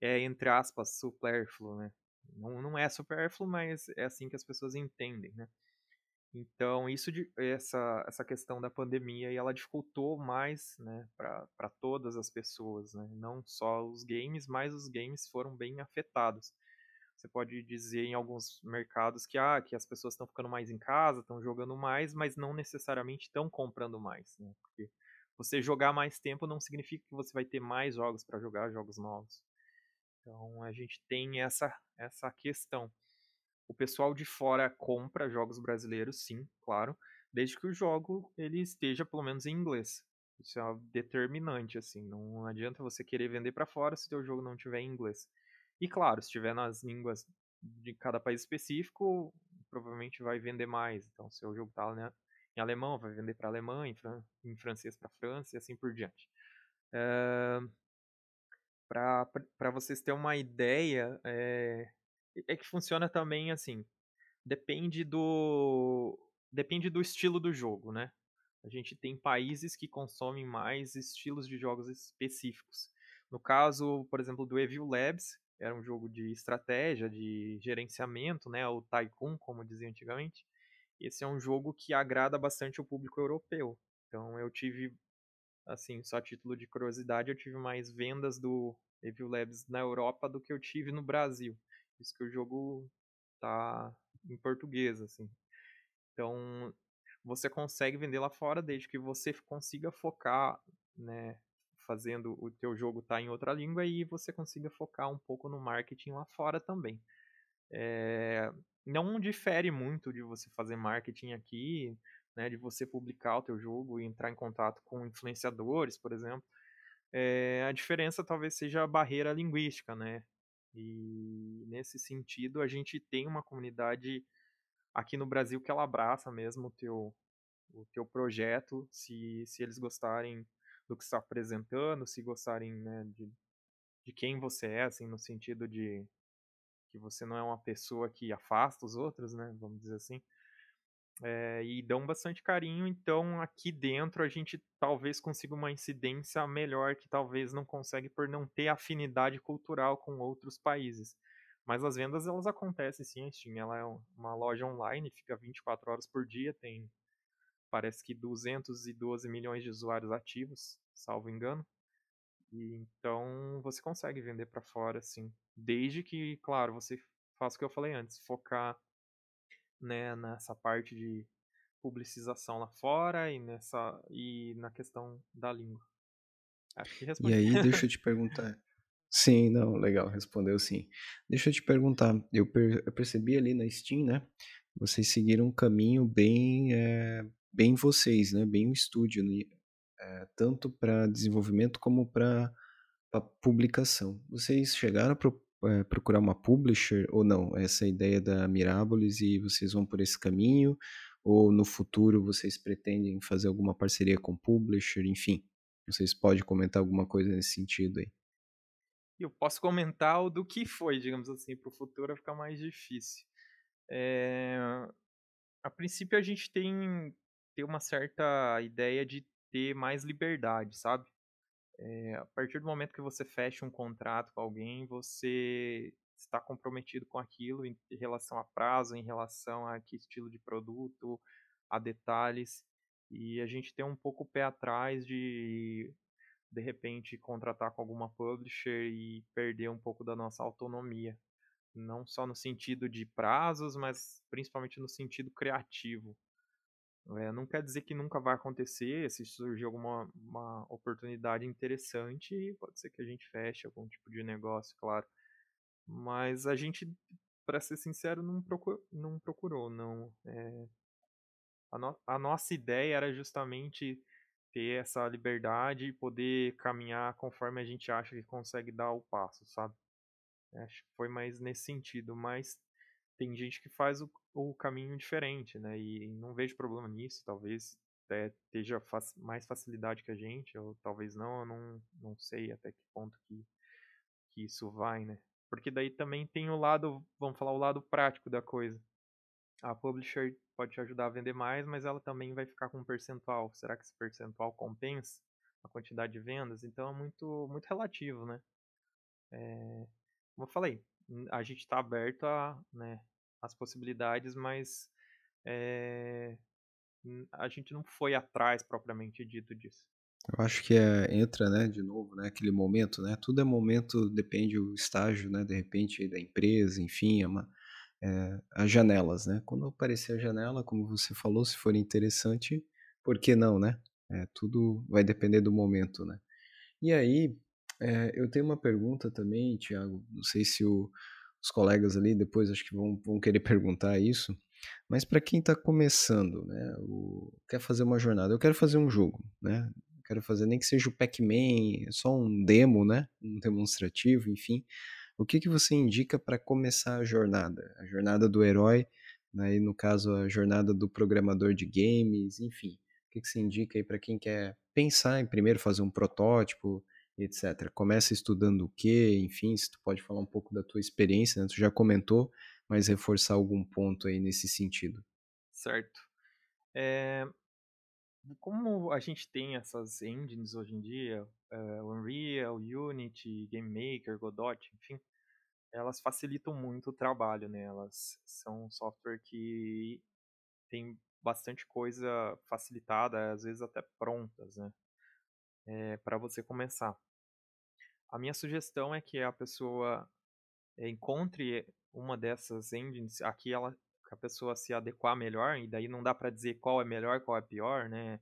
é entre aspas supérfluo, né? Não, não é supérfluo, mas é assim que as pessoas entendem, né? Então, isso essa, essa questão da pandemia, ela dificultou mais né, para todas as pessoas, né? não só os games, mas os games foram bem afetados. Você pode dizer em alguns mercados que, ah, que as pessoas estão ficando mais em casa, estão jogando mais, mas não necessariamente estão comprando mais. Né? Porque você jogar mais tempo não significa que você vai ter mais jogos para jogar, jogos novos. Então a gente tem essa, essa questão. O pessoal de fora compra jogos brasileiros, sim, claro, desde que o jogo ele esteja pelo menos em inglês. Isso é determinante, assim. Não adianta você querer vender para fora se o seu jogo não tiver em inglês. E claro, se tiver nas línguas de cada país específico, provavelmente vai vender mais. Então, se o jogo está né, em alemão, vai vender para Alemanha, em, fran em francês para França e assim por diante. É... Para vocês terem uma ideia, é... é que funciona também assim. Depende do depende do estilo do jogo, né? A gente tem países que consomem mais estilos de jogos específicos. No caso, por exemplo, do Evil Labs, era um jogo de estratégia, de gerenciamento, né, o Tycoon, como dizia antigamente. Esse é um jogo que agrada bastante o público europeu. Então eu tive, assim, só a título de curiosidade, eu tive mais vendas do Evil Labs na Europa do que eu tive no Brasil. Isso que o jogo tá em português, assim. Então, você consegue vender lá fora desde que você consiga focar, né, fazendo o teu jogo estar tá em outra língua e você consiga focar um pouco no marketing lá fora também. É, não difere muito de você fazer marketing aqui, né, de você publicar o teu jogo e entrar em contato com influenciadores, por exemplo. É, a diferença talvez seja a barreira linguística, né? E nesse sentido, a gente tem uma comunidade aqui no Brasil que ela abraça mesmo o teu, o teu projeto, se, se eles gostarem do que está apresentando, se gostarem né, de, de quem você é, assim, no sentido de que você não é uma pessoa que afasta os outros, né, vamos dizer assim, é, e dão bastante carinho, então aqui dentro a gente talvez consiga uma incidência melhor que talvez não consegue por não ter afinidade cultural com outros países. Mas as vendas elas acontecem sim, a Steam ela é uma loja online, fica 24 horas por dia, tem parece que 212 milhões de usuários ativos, salvo engano. E então você consegue vender para fora, assim, desde que, claro, você faça o que eu falei antes, focar né, nessa parte de publicização lá fora e nessa e na questão da língua. Acho que respondi. E aí, deixa eu te perguntar. Sim, não, legal, respondeu sim. Deixa eu te perguntar, eu, per eu percebi ali na Steam, né? Vocês seguiram um caminho bem é, bem vocês, né? Bem o estúdio, né? é, tanto para desenvolvimento como para publicação. Vocês chegaram a pro, é, procurar uma publisher ou não? Essa ideia da Mirabolis e vocês vão por esse caminho? Ou no futuro vocês pretendem fazer alguma parceria com publisher? Enfim, vocês podem comentar alguma coisa nesse sentido aí? Eu posso comentar o do que foi, digamos assim, para o futuro ficar mais difícil. É... A princípio a gente tem ter uma certa ideia de ter mais liberdade, sabe? É, a partir do momento que você fecha um contrato com alguém, você está comprometido com aquilo em relação a prazo, em relação a que estilo de produto, a detalhes. E a gente tem um pouco o pé atrás de, de repente, contratar com alguma publisher e perder um pouco da nossa autonomia. Não só no sentido de prazos, mas principalmente no sentido criativo. É, não quer dizer que nunca vai acontecer. Se surgir alguma uma oportunidade interessante, pode ser que a gente feche algum tipo de negócio, claro. Mas a gente, para ser sincero, não, procur, não procurou, não. É, a, no, a nossa ideia era justamente ter essa liberdade e poder caminhar conforme a gente acha que consegue dar o passo, sabe? Acho que foi mais nesse sentido, mas tem gente que faz o, o caminho diferente, né? E não vejo problema nisso, talvez até esteja mais facilidade que a gente, ou talvez não, eu não, não sei até que ponto que, que isso vai, né? Porque daí também tem o lado, vamos falar, o lado prático da coisa. A publisher pode te ajudar a vender mais, mas ela também vai ficar com um percentual. Será que esse percentual compensa a quantidade de vendas? Então é muito, muito relativo, né? É, como eu falei, a gente está aberto a, né, as possibilidades, mas é, a gente não foi atrás propriamente dito disso. Eu acho que é, entra, né, de novo, né, aquele momento, né, tudo é momento, depende do estágio, né, de repente da empresa, enfim, é uma, é, as janelas, né, quando aparecer a janela, como você falou, se for interessante, por que não, né, é, tudo vai depender do momento, né. E aí, é, eu tenho uma pergunta também, Tiago, não sei se o, os colegas ali depois acho que vão, vão querer perguntar isso, mas para quem está começando, né, o, quer fazer uma jornada, eu quero fazer um jogo, né, quero fazer nem que seja o Pac-Man, é só um demo, né, um demonstrativo, enfim, o que, que você indica para começar a jornada? A jornada do herói, né, no caso a jornada do programador de games, enfim, o que, que você indica aí para quem quer pensar em primeiro fazer um protótipo, etc. Começa estudando o quê? Enfim, se tu pode falar um pouco da tua experiência, né? tu já comentou, mas reforçar algum ponto aí nesse sentido. Certo. É, como a gente tem essas engines hoje em dia, é, Unreal, Unity, GameMaker, Godot, enfim, elas facilitam muito o trabalho, né? Elas são software que tem bastante coisa facilitada, às vezes até prontas, né? É, para você começar. A minha sugestão é que a pessoa eh, encontre uma dessas engines, aqui ela a pessoa se adequar melhor, e daí não dá para dizer qual é melhor, qual é pior, né?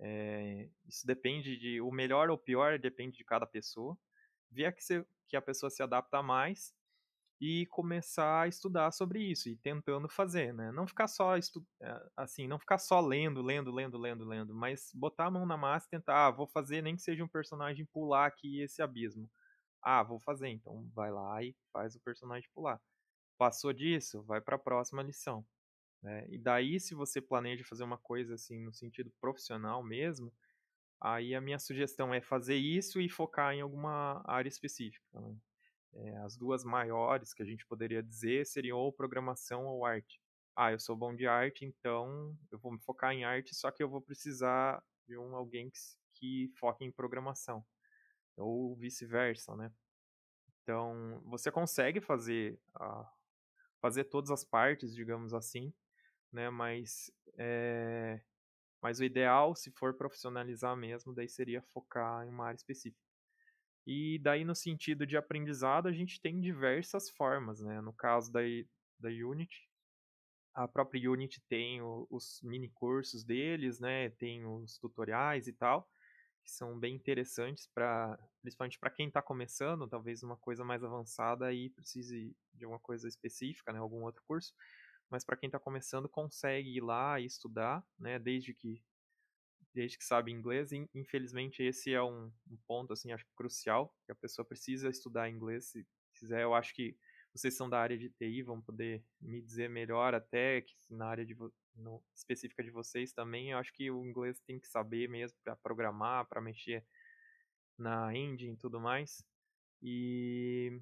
É, isso depende de. O melhor ou pior depende de cada pessoa. Ver que, se, que a pessoa se adapta mais e começar a estudar sobre isso e tentando fazer, né? Não ficar só estu... Eh, assim, não ficar só lendo, lendo, lendo, lendo, lendo, mas botar a mão na massa e tentar, ah, vou fazer nem que seja um personagem pular aqui esse abismo. Ah, vou fazer, então vai lá e faz o personagem pular. Passou disso, vai para a próxima lição. Né? E daí, se você planeja fazer uma coisa assim no sentido profissional mesmo, aí a minha sugestão é fazer isso e focar em alguma área específica. Né? É, as duas maiores que a gente poderia dizer seriam ou programação ou arte. Ah, eu sou bom de arte, então eu vou me focar em arte, só que eu vou precisar de um alguém que, que foque em programação. Ou vice-versa, né? Então, você consegue fazer, uh, fazer todas as partes, digamos assim, né? Mas, é, mas o ideal, se for profissionalizar mesmo, daí seria focar em uma área específica. E daí, no sentido de aprendizado, a gente tem diversas formas, né? No caso da, da Unity, a própria Unity tem o, os mini cursos deles, né? Tem os tutoriais e tal, que são bem interessantes para, principalmente para quem está começando, talvez uma coisa mais avançada e precise de uma coisa específica, né? Algum outro curso. Mas para quem está começando, consegue ir lá e estudar, né? Desde que desde que sabe inglês. Infelizmente, esse é um, um, ponto, assim, acho crucial, que a pessoa precisa estudar inglês. Se quiser, eu acho que vocês são da área de TI, vão poder me dizer melhor até que na área de, no, específica de vocês também. Eu acho que o inglês tem que saber mesmo para programar, para mexer na engine e tudo mais. E,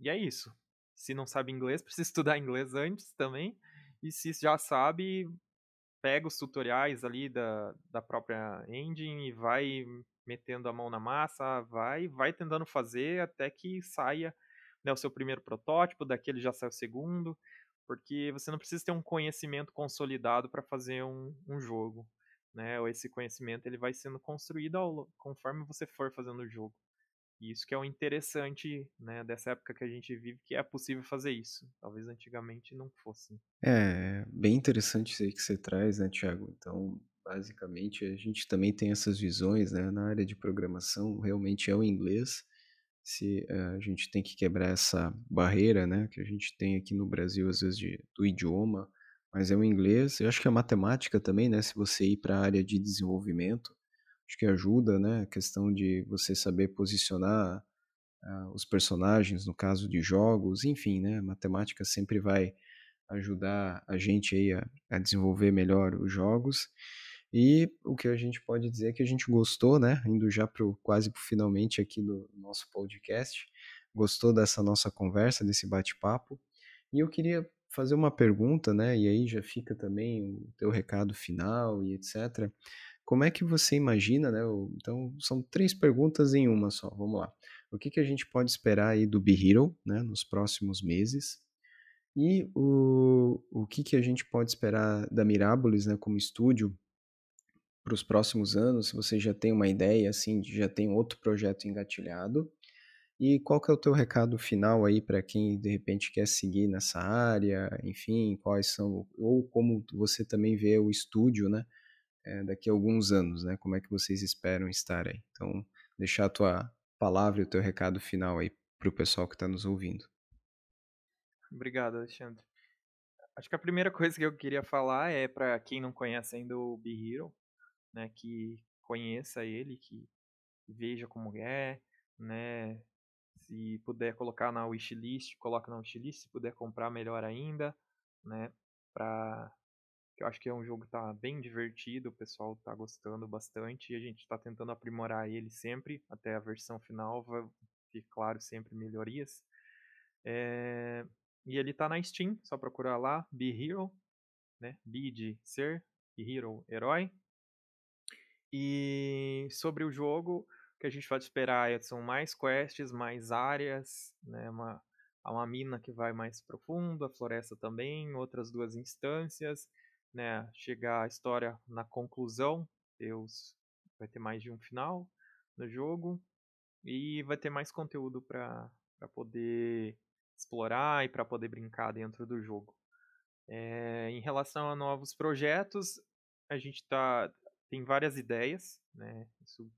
e é isso. Se não sabe inglês, precisa estudar inglês antes também. E se já sabe, pega os tutoriais ali da, da própria engine e vai metendo a mão na massa, vai, vai tentando fazer até que saia né, o seu primeiro protótipo, daquele já sai o segundo, porque você não precisa ter um conhecimento consolidado para fazer um, um jogo, né? Esse conhecimento ele vai sendo construído ao, conforme você for fazendo o jogo. Isso que é o interessante né, dessa época que a gente vive, que é possível fazer isso. Talvez antigamente não fosse. É, bem interessante isso aí que você traz, né, Thiago? Então, basicamente, a gente também tem essas visões, né? Na área de programação, realmente é o inglês. Se uh, a gente tem que quebrar essa barreira, né, que a gente tem aqui no Brasil, às vezes, de, do idioma, mas é o inglês. Eu acho que a matemática também, né, se você ir para a área de desenvolvimento, acho que ajuda, né? A questão de você saber posicionar uh, os personagens no caso de jogos, enfim, né? A matemática sempre vai ajudar a gente aí a, a desenvolver melhor os jogos. E o que a gente pode dizer é que a gente gostou, né? Indo já pro, quase para finalmente aqui do nosso podcast. Gostou dessa nossa conversa, desse bate-papo. E eu queria fazer uma pergunta, né? E aí já fica também o teu recado final e etc. Como é que você imagina, né? Então, são três perguntas em uma só. Vamos lá. O que, que a gente pode esperar aí do Be Hero, né, nos próximos meses? E o, o que, que a gente pode esperar da Mirabolis, né, como estúdio, para os próximos anos? Se você já tem uma ideia, assim, já tem outro projeto engatilhado. E qual que é o teu recado final aí para quem de repente quer seguir nessa área? Enfim, quais são ou como você também vê o estúdio, né? É, daqui a alguns anos, né? Como é que vocês esperam estar aí? Então, deixar a tua palavra e o teu recado final aí para o pessoal que está nos ouvindo. Obrigado, Alexandre. Acho que a primeira coisa que eu queria falar é para quem não conhece ainda o Be Hero, né, que conheça ele, que veja como é, né, se puder colocar na wishlist, coloca na wishlist, se puder comprar melhor ainda, né, para eu acho que é um jogo que tá bem divertido, o pessoal tá gostando bastante e a gente tá tentando aprimorar ele sempre, até a versão final vai claro, sempre melhorias. É... E ele tá na Steam, só procurar lá, Be Hero, né? Be de ser, e Hero, herói. E sobre o jogo, o que a gente pode esperar é, são mais quests, mais áreas, né? Uma, uma mina que vai mais profundo, a floresta também, outras duas instâncias né, chegar a história na conclusão, Deus vai ter mais de um final no jogo e vai ter mais conteúdo para poder explorar e para poder brincar dentro do jogo. É, em relação a novos projetos, a gente tá, tem várias ideias, né? Isso,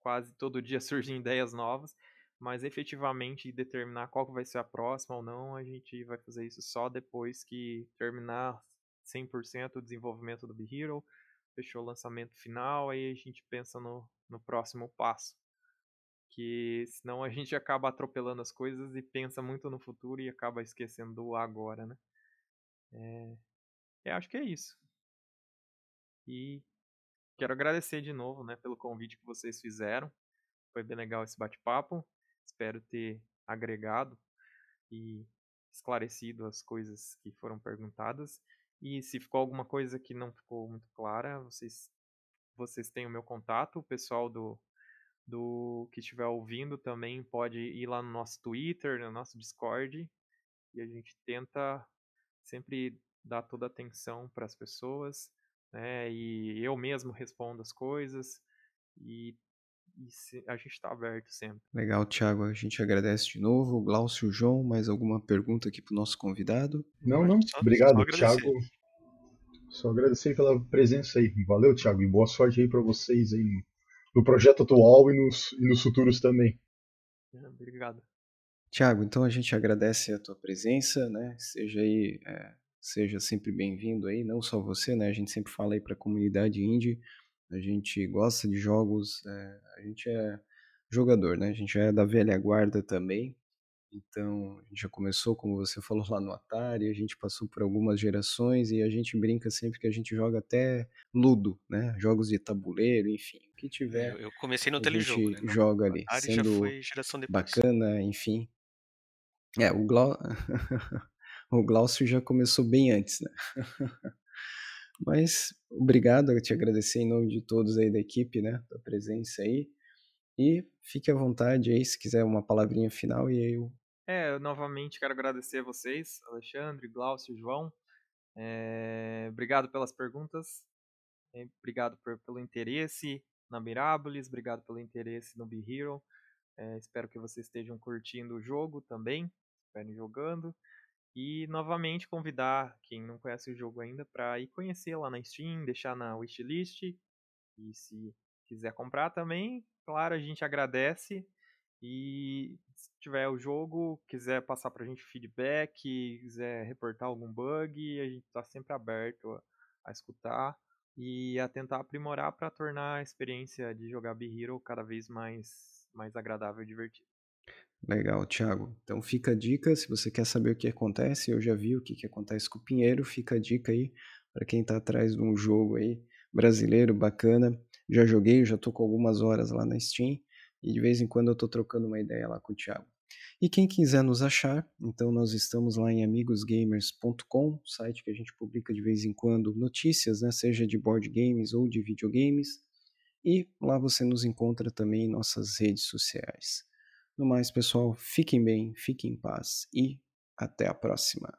quase todo dia surgem ideias novas, mas efetivamente determinar qual vai ser a próxima ou não, a gente vai fazer isso só depois que terminar 100% o desenvolvimento do Be Hero, fechou o lançamento final, aí a gente pensa no, no próximo passo. Que senão a gente acaba atropelando as coisas e pensa muito no futuro e acaba esquecendo do agora, né? É, eu acho que é isso. E quero agradecer de novo, né, pelo convite que vocês fizeram. Foi bem legal esse bate-papo. Espero ter agregado e esclarecido as coisas que foram perguntadas. E se ficou alguma coisa que não ficou muito clara, vocês vocês têm o meu contato, o pessoal do do que estiver ouvindo também pode ir lá no nosso Twitter, no nosso Discord, e a gente tenta sempre dar toda a atenção para as pessoas, né? E eu mesmo respondo as coisas e e se, a gente está aberto sempre. Legal, Thiago. A gente agradece de novo. Glaucio João, mais alguma pergunta aqui para o nosso convidado? Não, não. Só, Obrigado, só Thiago. Só agradecer pela presença aí. Valeu, Thiago. E boa sorte aí para vocês aí no projeto atual e nos, e nos futuros também. Obrigado. Tiago, então a gente agradece a tua presença, né? Seja aí, é, seja sempre bem-vindo aí, não só você, né? A gente sempre fala aí para a comunidade indie a gente gosta de jogos, é, a gente é jogador, né? A gente é da velha guarda também. Então, a gente já começou, como você falou, lá no Atari, a gente passou por algumas gerações e a gente brinca sempre que a gente joga até Ludo, né? Jogos de tabuleiro, enfim, o que tiver. Eu comecei no telejogo, né? joga ali, Atari sendo bacana, enfim. É, o, Glau... o Glaucio já começou bem antes, né? Mas obrigado, eu te agradecer em nome de todos aí da equipe, né, da presença aí. E fique à vontade aí, se quiser uma palavrinha final e aí eu... É, eu novamente quero agradecer a vocês, Alexandre, Glaucio, João. É, obrigado pelas perguntas, é, obrigado por, pelo interesse na Mirabolis, obrigado pelo interesse no Be Hero. É, espero que vocês estejam curtindo o jogo também, estiverem jogando. E novamente convidar quem não conhece o jogo ainda para ir conhecer lá na Steam, deixar na wishlist. E se quiser comprar também, claro, a gente agradece. E se tiver o jogo, quiser passar para a gente feedback, quiser reportar algum bug, a gente está sempre aberto a, a, escutar e a tentar aprimorar para tornar a experiência de jogar Be-Hero cada vez mais, mais agradável e divertida. Legal, Thiago. Então fica a dica, se você quer saber o que acontece, eu já vi o que, que acontece com o Pinheiro, fica a dica aí para quem está atrás de um jogo aí brasileiro bacana. Já joguei, já tô com algumas horas lá na Steam e de vez em quando eu tô trocando uma ideia lá com o Thiago. E quem quiser nos achar, então nós estamos lá em amigosgamers.com, site que a gente publica de vez em quando notícias, né, seja de board games ou de videogames. E lá você nos encontra também em nossas redes sociais. No mais, pessoal, fiquem bem, fiquem em paz e até a próxima.